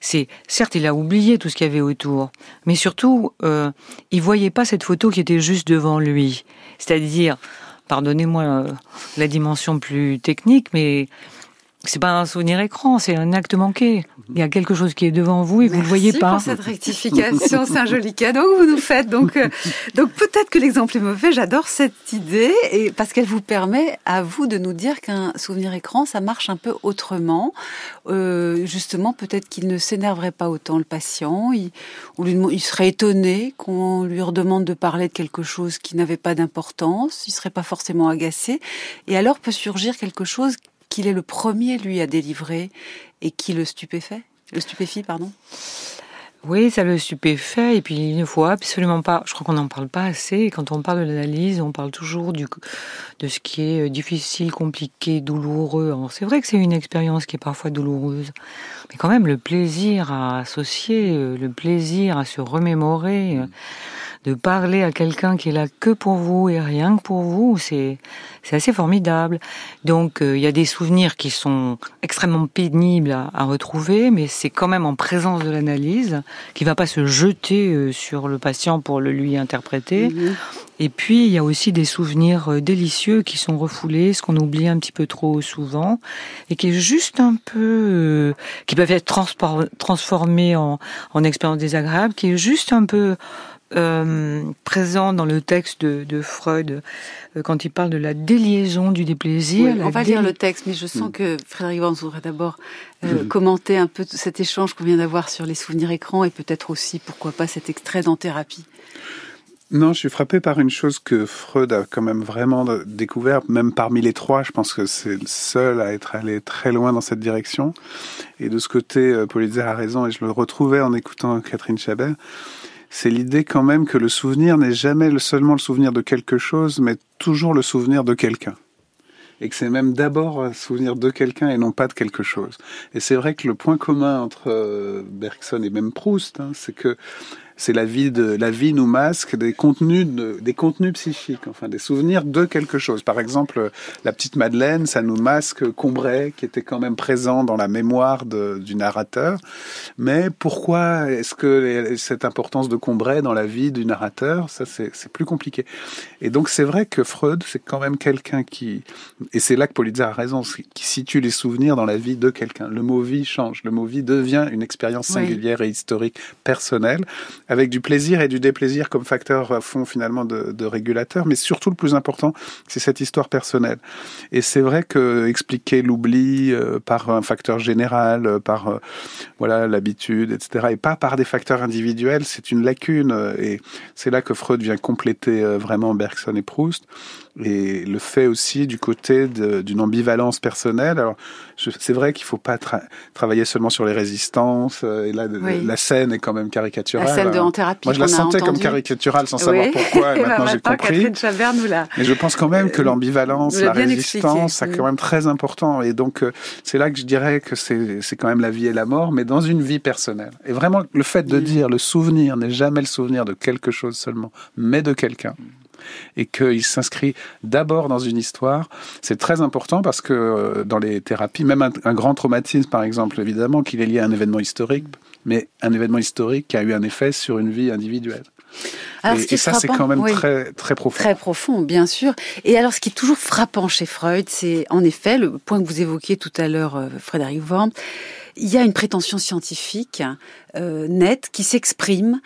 c'est certes il a oublié tout ce qu'il y avait autour, mais surtout euh, il voyait pas cette photo qui était juste devant lui. C'est-à-dire, pardonnez-moi euh, la dimension plus technique, mais c'est pas un souvenir écran, c'est un acte manqué. Il y a quelque chose qui est devant vous et vous ne le voyez pas. Merci pour cette rectification, c'est un joli cadeau que vous nous faites. Donc, euh, donc peut-être que l'exemple est mauvais. J'adore cette idée et parce qu'elle vous permet à vous de nous dire qu'un souvenir écran, ça marche un peu autrement. Euh, justement, peut-être qu'il ne s'énerverait pas autant le patient. Il, il serait étonné qu'on lui redemande de parler de quelque chose qui n'avait pas d'importance. Il serait pas forcément agacé. Et alors peut surgir quelque chose qu'il est le premier, lui, à délivrer et qui le stupéfait Le stupéfie, pardon? Oui, ça le stupéfait et puis il ne faut absolument pas. Je crois qu'on n'en parle pas assez. Quand on parle de l'analyse, on parle toujours du, de ce qui est difficile, compliqué, douloureux. c'est vrai que c'est une expérience qui est parfois douloureuse, mais quand même le plaisir à associer, euh, le plaisir à se remémorer. Euh, de parler à quelqu'un qui est là que pour vous et rien que pour vous, c'est c'est assez formidable. Donc euh, il y a des souvenirs qui sont extrêmement pénibles à, retrouver, mais c'est quand même en présence de l'analyse qui va pas se jeter euh, sur le patient pour le lui interpréter. Mhm. Et puis il y a aussi des souvenirs euh, délicieux qui sont refoulés, ce qu'on oublie un petit peu trop souvent, et qui est juste un peu, qui peuvent être transformés en, en expériences désagréables, qui est juste un peu euh, présent dans le texte de, Freud euh, quand il parle de la déliaison du déplaisir. on va lire le texte, mais je sens mm. que Frédéric Vance voudrait d'abord euh, mm. commenter un peu cet échange qu'on vient d'avoir sur les souvenirs écrans et peut-être aussi, pourquoi pas, cet extrait dans Thérapie. Non, je suis frappé par une chose que Freud a quand même vraiment découvert, même parmi les trois. Je pense que c'est le seul à être allé très loin dans cette direction. Et de ce côté, Paul a raison, et je le retrouvais en écoutant Catherine Chabert c'est l'idée quand même que le souvenir n'est jamais seulement le souvenir de quelque chose, mais toujours le souvenir de quelqu'un. et que c'est même d'abord un souvenir de quelqu'un et non pas de quelque chose. Et c'est vrai que le point commun entre euh, Bergson et même Proust, hein, c'est que c'est la vie de la vie nous masque des contenus des contenus psychiques, enfin des souvenirs de quelque chose. Par exemple, la petite Madeleine, ça nous masque Combray, qui était quand même présent dans la mémoire du narrateur. Mais pourquoi est-ce que cette importance de Combray dans la vie du narrateur, ça c'est plus compliqué. Et donc c'est vrai que Freud, c'est quand même quelqu'un qui, et c'est là que Politzer a raison, qui situe les souvenirs dans la vie de quelqu'un. Le mot vie change, le mot vie devient une expérience singulière et historique personnelle avec du plaisir et du déplaisir comme facteur fond finalement de, de régulateur, mais surtout le plus important, c'est cette histoire personnelle. Et c'est vrai que expliquer l'oubli euh, par un facteur général, euh, par euh, voilà l'habitude, etc., et pas par des facteurs individuels, c'est une lacune. Et c'est là que Freud vient compléter vraiment Bergson et Proust et le fait aussi du côté d'une ambivalence personnelle. Alors, c'est vrai qu'il faut pas travailler seulement sur les résistances. Euh, et là, la scène est quand même caricaturale. La scène de en thérapie. Moi, je la sentais comme caricaturale sans savoir pourquoi. Et, maintenant, j'ai compris. Mais je pense quand même que euh, l'ambivalence, la résistance, c'est quand même très important. Et donc, euh, c'est là que je dirais que c'est quand même la vie et la mort, mais dans une vie personnelle. Et vraiment, le fait de dire le souvenir n'est jamais le souvenir de quelque chose seulement, mais de quelqu'un et qu'il s'inscrit d'abord dans une histoire, c'est très important parce que euh, dans les thérapies, même un, grand traumatisme par exemple, évidemment qu'il est lié à un événement historique, mais un événement historique qui a eu un effet sur une vie individuelle. et, ça, c'est quand même très, très profond. Très profond, bien sûr. Et alors, ce qui est toujours frappant chez Freud, c'est en effet le point que vous évoquiez tout à l'heure, euh, Frédéric Worm, il y a une prétention scientifique euh, nette qui s'exprime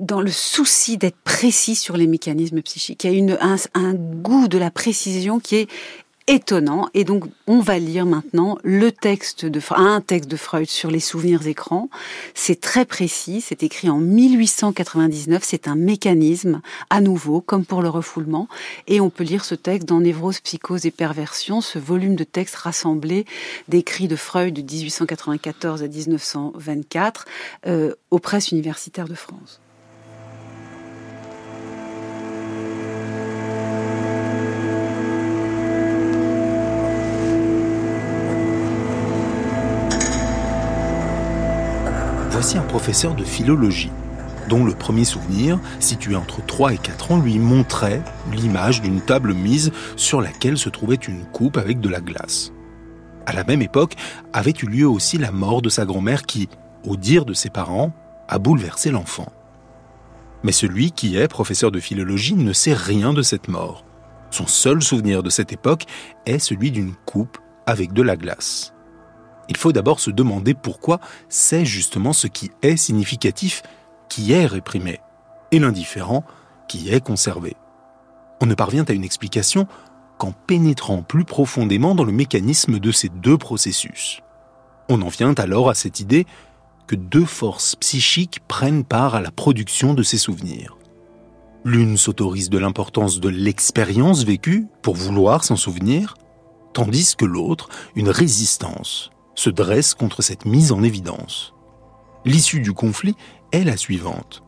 dans le souci d'être précis sur les mécanismes psychiques. Il y a une, un, un goût de la précision qui est étonnant. Et donc, on va lire maintenant le texte de, un texte de Freud sur les souvenirs écrans. C'est très précis. C'est écrit en 1899. C'est un mécanisme à nouveau, comme pour le refoulement. Et on peut lire ce texte dans Névrose, Psychose et Perversion, ce volume de textes rassemblés d'écrits de Freud de 1894 à 1924 euh, aux presses universitaires de France. Un professeur de philologie, dont le premier souvenir, situé entre 3 et 4 ans, lui montrait l'image d'une table mise sur laquelle se trouvait une coupe avec de la glace. À la même époque, avait eu lieu aussi la mort de sa grand-mère qui, au dire de ses parents, a bouleversé l'enfant. Mais celui qui est professeur de philologie ne sait rien de cette mort. Son seul souvenir de cette époque est celui d'une coupe avec de la glace. Il faut d'abord se demander pourquoi c'est justement ce qui est significatif qui est réprimé et l'indifférent qui est conservé. On ne parvient à une explication qu'en pénétrant plus profondément dans le mécanisme de ces deux processus. On en vient alors à cette idée que deux forces psychiques prennent part à la production de ces souvenirs. L'une s'autorise de l'importance de l'expérience vécue pour vouloir s'en souvenir, tandis que l'autre une résistance se dresse contre cette mise en évidence. L'issue du conflit est la suivante.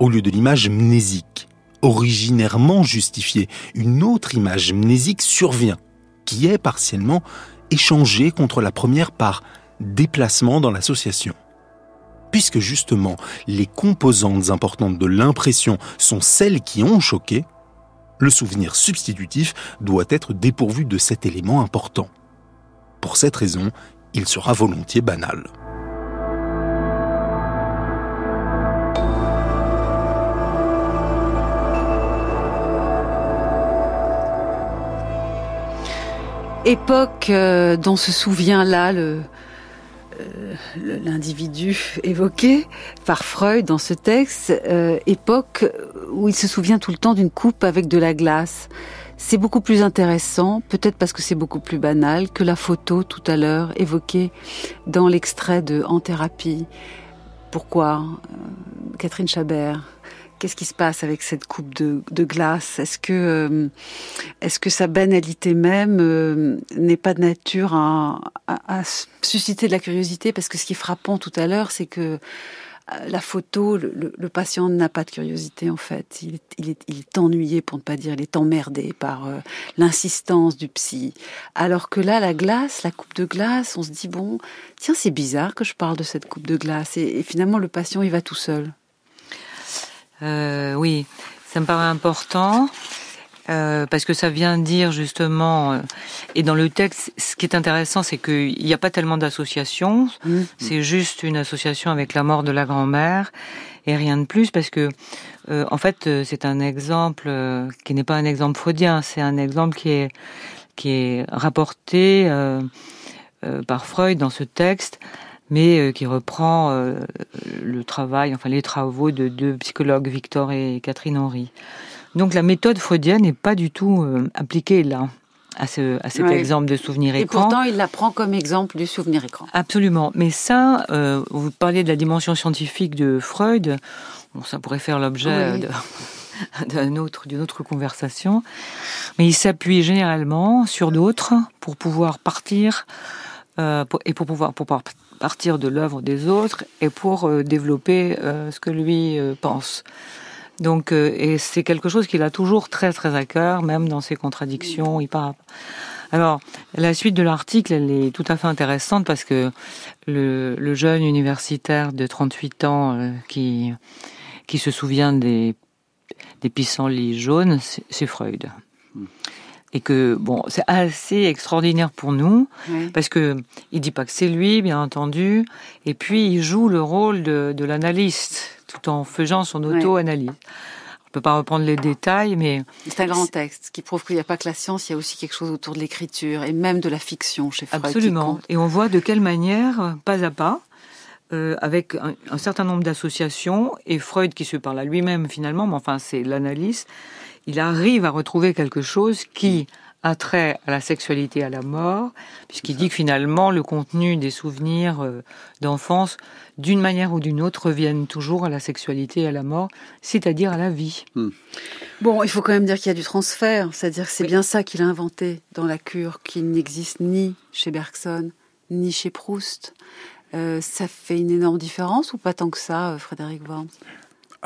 Au lieu de l'image mnésique, originairement justifiée, une autre image mnésique survient, qui est partiellement échangée contre la première par déplacement dans l'association. Puisque justement les composantes importantes de l'impression sont celles qui ont choqué, le souvenir substitutif doit être dépourvu de cet élément important. Pour cette raison, il sera volontiers banal. Époque euh, dont se souvient là euh, l'individu évoqué par Freud dans ce texte, euh, époque où il se souvient tout le temps d'une coupe avec de la glace. C'est beaucoup plus intéressant, peut-être parce que c'est beaucoup plus banal, que la photo tout à l'heure évoquée dans l'extrait de En thérapie. Pourquoi euh, Catherine Chabert? Qu'est-ce qui se passe avec cette coupe de, glace? Est-ce que, euh, est-ce que sa banalité même euh, n'est pas de nature à, susciter de la curiosité? Parce que ce qui est frappant tout à l'heure, c'est que la photo, le, patient n'a pas de curiosité en fait. Il est, il, est, ennuyé, pour ne pas dire, il est emmerdé par euh, l'insistance du psy. Alors que là, la glace, la coupe de glace, on se dit bon, tiens, c'est bizarre que je parle de cette coupe de glace. Et, finalement, le patient, il va tout seul. Euh, oui, ça me paraît important. Euh, parce que ça vient dire justement, euh, et dans le texte, ce qui est intéressant, c'est qu'il n'y a pas tellement d'associations, mmh. c'est juste une association avec la mort de la grand-mère et rien de plus, parce que euh, en fait, c'est un exemple qui n'est pas un exemple freudien, c'est un exemple qui est qui est rapporté par Freud dans ce texte mais qui reprend le travail, enfin les travaux de deux psychologues, Victor et Catherine Henry. Donc la méthode freudienne n'est pas du tout euh, appliquée là. À, ce, à cet exemple de souvenir écran. Et pourtant, il la prend comme exemple du souvenir écran. Absolument. Mais ça, euh, vous parliez de la dimension scientifique de Freud. Bon, ça pourrait faire l'objet d'une autre, autre conversation. Mais il s'appuie généralement sur d'autres pour pouvoir partir euh, et pour pouvoir, pour pouvoir partir de l'œuvre des autres et pour développer ce que lui pense. Donc, euh, et c'est quelque chose qu'il a toujours très très à cœur, même dans ses contradictions. Il. Alors, la suite de l'article, elle est tout à fait intéressante parce que le, jeune universitaire de 38 ans euh, qui qui se souvient des des pissenlits jaunes, c'est Freud. Et que bon, c'est assez extraordinaire pour nous parce que il dit pas que c'est lui, bien entendu, et puis il joue le rôle de, de l'analyste tout en faisant son auto-analyse. On peut pas reprendre les détails, mais c'est un grand texte qui prouve qu'il n'y a pas que la science, il y a aussi quelque chose autour de l'écriture et même de la fiction chez Freud. Absolument. Et on voit de quelle manière, pas à pas, euh, avec un, certain nombre d'associations et Freud qui se parle à lui-même finalement, mais enfin c'est l'analyse, il arrive à retrouver quelque chose qui trait à la sexualité à la mort, puisqu'il dit que finalement le contenu des souvenirs euh, d'enfance, d'une manière ou d'une autre, reviennent toujours à la sexualité et à la mort, c'est-à-dire à la vie. Hmm. Bon, il faut quand même dire qu'il y a du transfert, c'est-à-dire que c'est bien ça qu'il a inventé dans la cure, qui n'existe ni chez Bergson, ni chez Proust. Euh, ça fait une énorme différence ou pas tant que ça, euh, Frédéric Worms?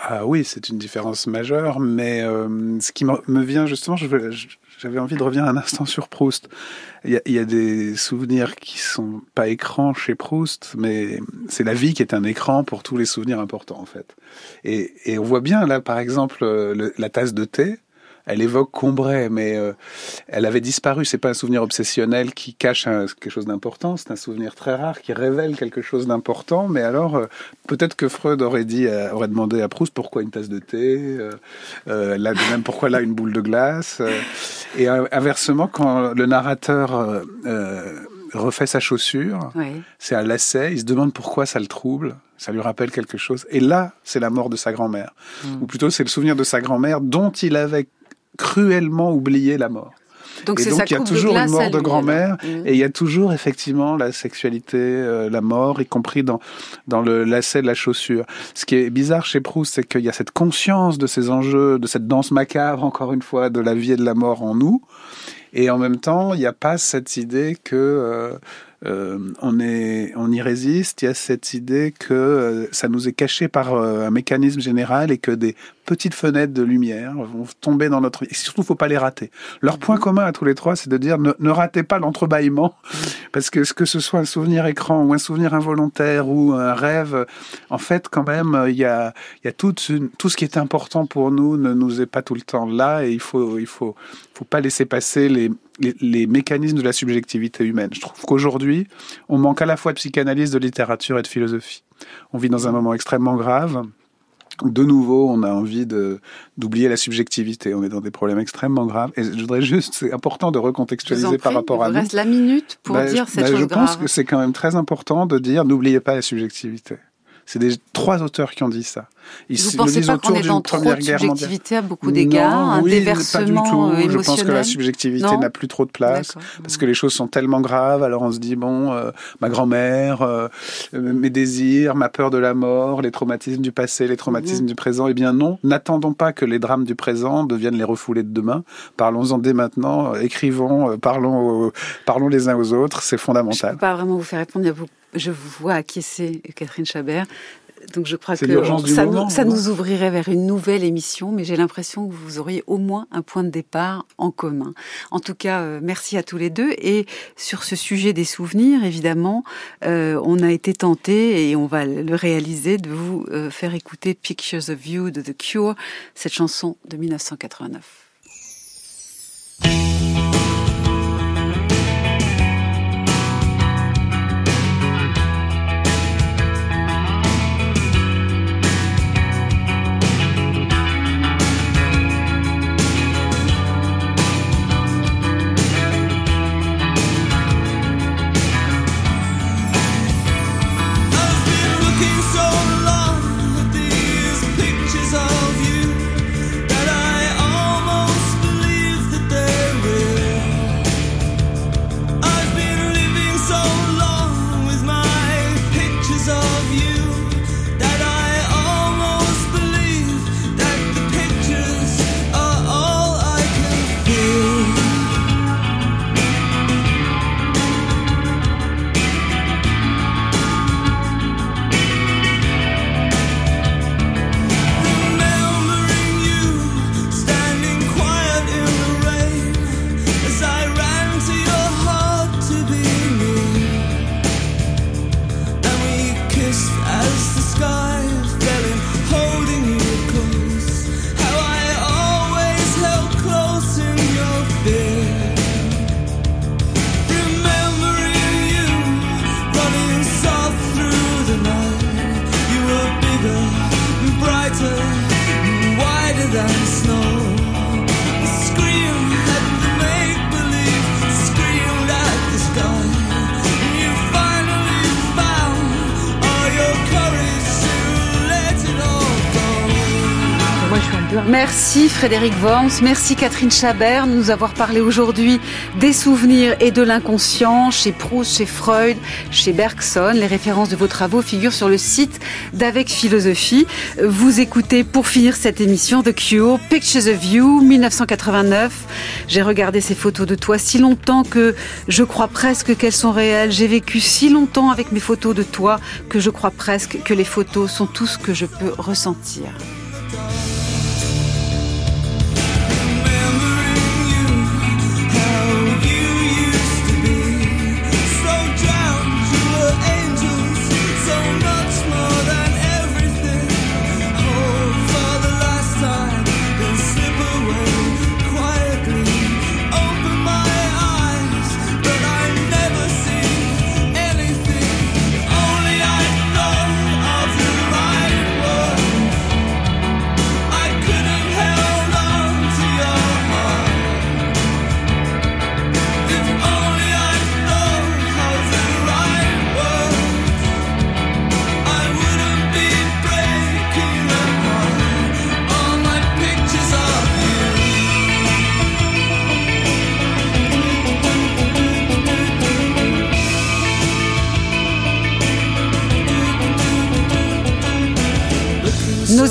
Ah oui, c'est une différence majeure, mais ce qui me vient justement, j'avais envie de revenir un instant sur Proust. Il y, a, des souvenirs qui sont pas écrans chez Proust, mais c'est la vie qui est un écran pour tous les souvenirs importants en fait. Et, et on voit bien là, par exemple, la tasse de thé elle évoque Combray, mais euh, elle avait disparu. C'est pas un souvenir obsessionnel qui cache quelque chose d'important. C'est un souvenir très rare qui révèle quelque chose d'important. Mais alors, euh, peut-être que Freud aurait dit, euh, aurait demandé à Proust pourquoi une tasse de thé, là même pourquoi là une boule de glace. et inversement, quand le narrateur refait sa chaussure, c'est un lacet. Il se demande pourquoi ça le trouble. Ça lui rappelle quelque chose. Et là, c'est la mort de sa grand-mère. Hmm. Ou plutôt, c'est le souvenir de sa grand-mère dont il avait cruellement oublié la mort. Donc, et donc il y a toujours une mort de grand-mère mmh. et il y a toujours effectivement la sexualité, euh, la mort, y compris dans dans le lacet de la chaussure. Ce qui est bizarre chez Proust, c'est qu'il y a cette conscience de ces enjeux, de cette danse macabre, encore une fois, de la vie et de la mort en nous. Et en même temps, il n'y a pas cette idée que euh, euh, on, est, on y résiste. Il y a cette idée que euh, ça nous est caché par euh, un mécanisme général et que des petites fenêtres de lumière vont tomber dans notre... Et surtout, faut pas les rater. Leur mhm. point commun à tous les trois, c'est de dire ne, ne ratez pas l'entrebâillement, mhm. parce que ce que ce soit un souvenir écran ou un souvenir involontaire ou un rêve, en fait, quand même, il y a, il y a tout, tout ce qui est important pour nous ne nous est pas tout le temps là et il faut, il faut, faut pas laisser passer les, les, mécanismes de la subjectivité humaine. Je trouve qu'aujourd'hui, on manque à la fois de psychanalyse, de littérature et de philosophie. On vit dans un moment extrêmement grave. De nouveau, on a envie de d'oublier la subjectivité. On est dans des problèmes extrêmement graves. Et je voudrais juste, c'est important de recontextualiser par rapport à nous. reste la minute pour bah, dire cette bah, chose Je pense que c'est quand même très important de dire n'oubliez pas la subjectivité. C'est des trois auteurs qui ont dit ça. Ils Vous pensez pas qu'on est dans trop de subjectivité à beaucoup d'égards, un oui, déversement pas du tout. Je pense que la subjectivité n'a plus trop de place parce que les choses sont tellement graves. Alors on se dit bon, euh, ma grand-mère, euh, mes désirs, ma peur de la mort, les traumatismes du passé, les traumatismes mhm. du présent. Eh bien non, n'attendons pas que les drames du présent deviennent les refoulés de demain. Parlons-en dès maintenant. Écrivons, euh, parlons, parlons les uns aux autres. C'est fondamental. Je peux pas vraiment vous faire répondre. Il y a beaucoup je vous vois acquiescer, Catherine Chabert. Donc je crois que ça, nous, ça nous ouvrirait vers une nouvelle émission, mais j'ai l'impression que vous auriez au moins un point de départ en commun. En tout cas, euh, merci à tous les deux. Et sur ce sujet des souvenirs, évidemment, euh, on a été tenté, et on va le réaliser, de vous euh, faire écouter Pictures of You de The Cure, cette chanson de 1989. Frédéric Worms, merci Catherine Chabert de nous avoir parlé aujourd'hui des souvenirs et de l'inconscient chez Proust, chez Freud, chez Bergson. Les références de vos travaux figurent sur le site d'Avec Philosophie. Vous écoutez pour finir cette émission The Cure, Pictures of You, 1989. J'ai regardé ces photos de toi si longtemps que je crois presque qu'elles sont réelles. J'ai vécu si longtemps avec mes photos de toi que je crois presque que les photos sont tout ce que je peux ressentir.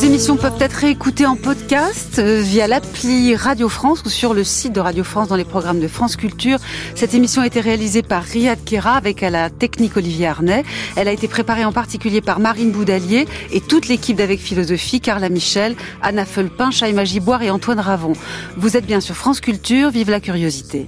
Émissions peuvent être réécoutées en podcast euh, via l'appli Radio France ou sur le site de Radio France dans les programmes de France Culture. Cette émission a été réalisée par Riyad Kera avec à la technique Olivier Arnay. Elle a été préparée en particulier par Marine Boudalier et toute l'équipe d'Avec Philosophie, Carla Michel, Anna Felpin, Chaïma Giboire et Antoine Ravon. Vous êtes bien sur France Culture, vive la curiosité.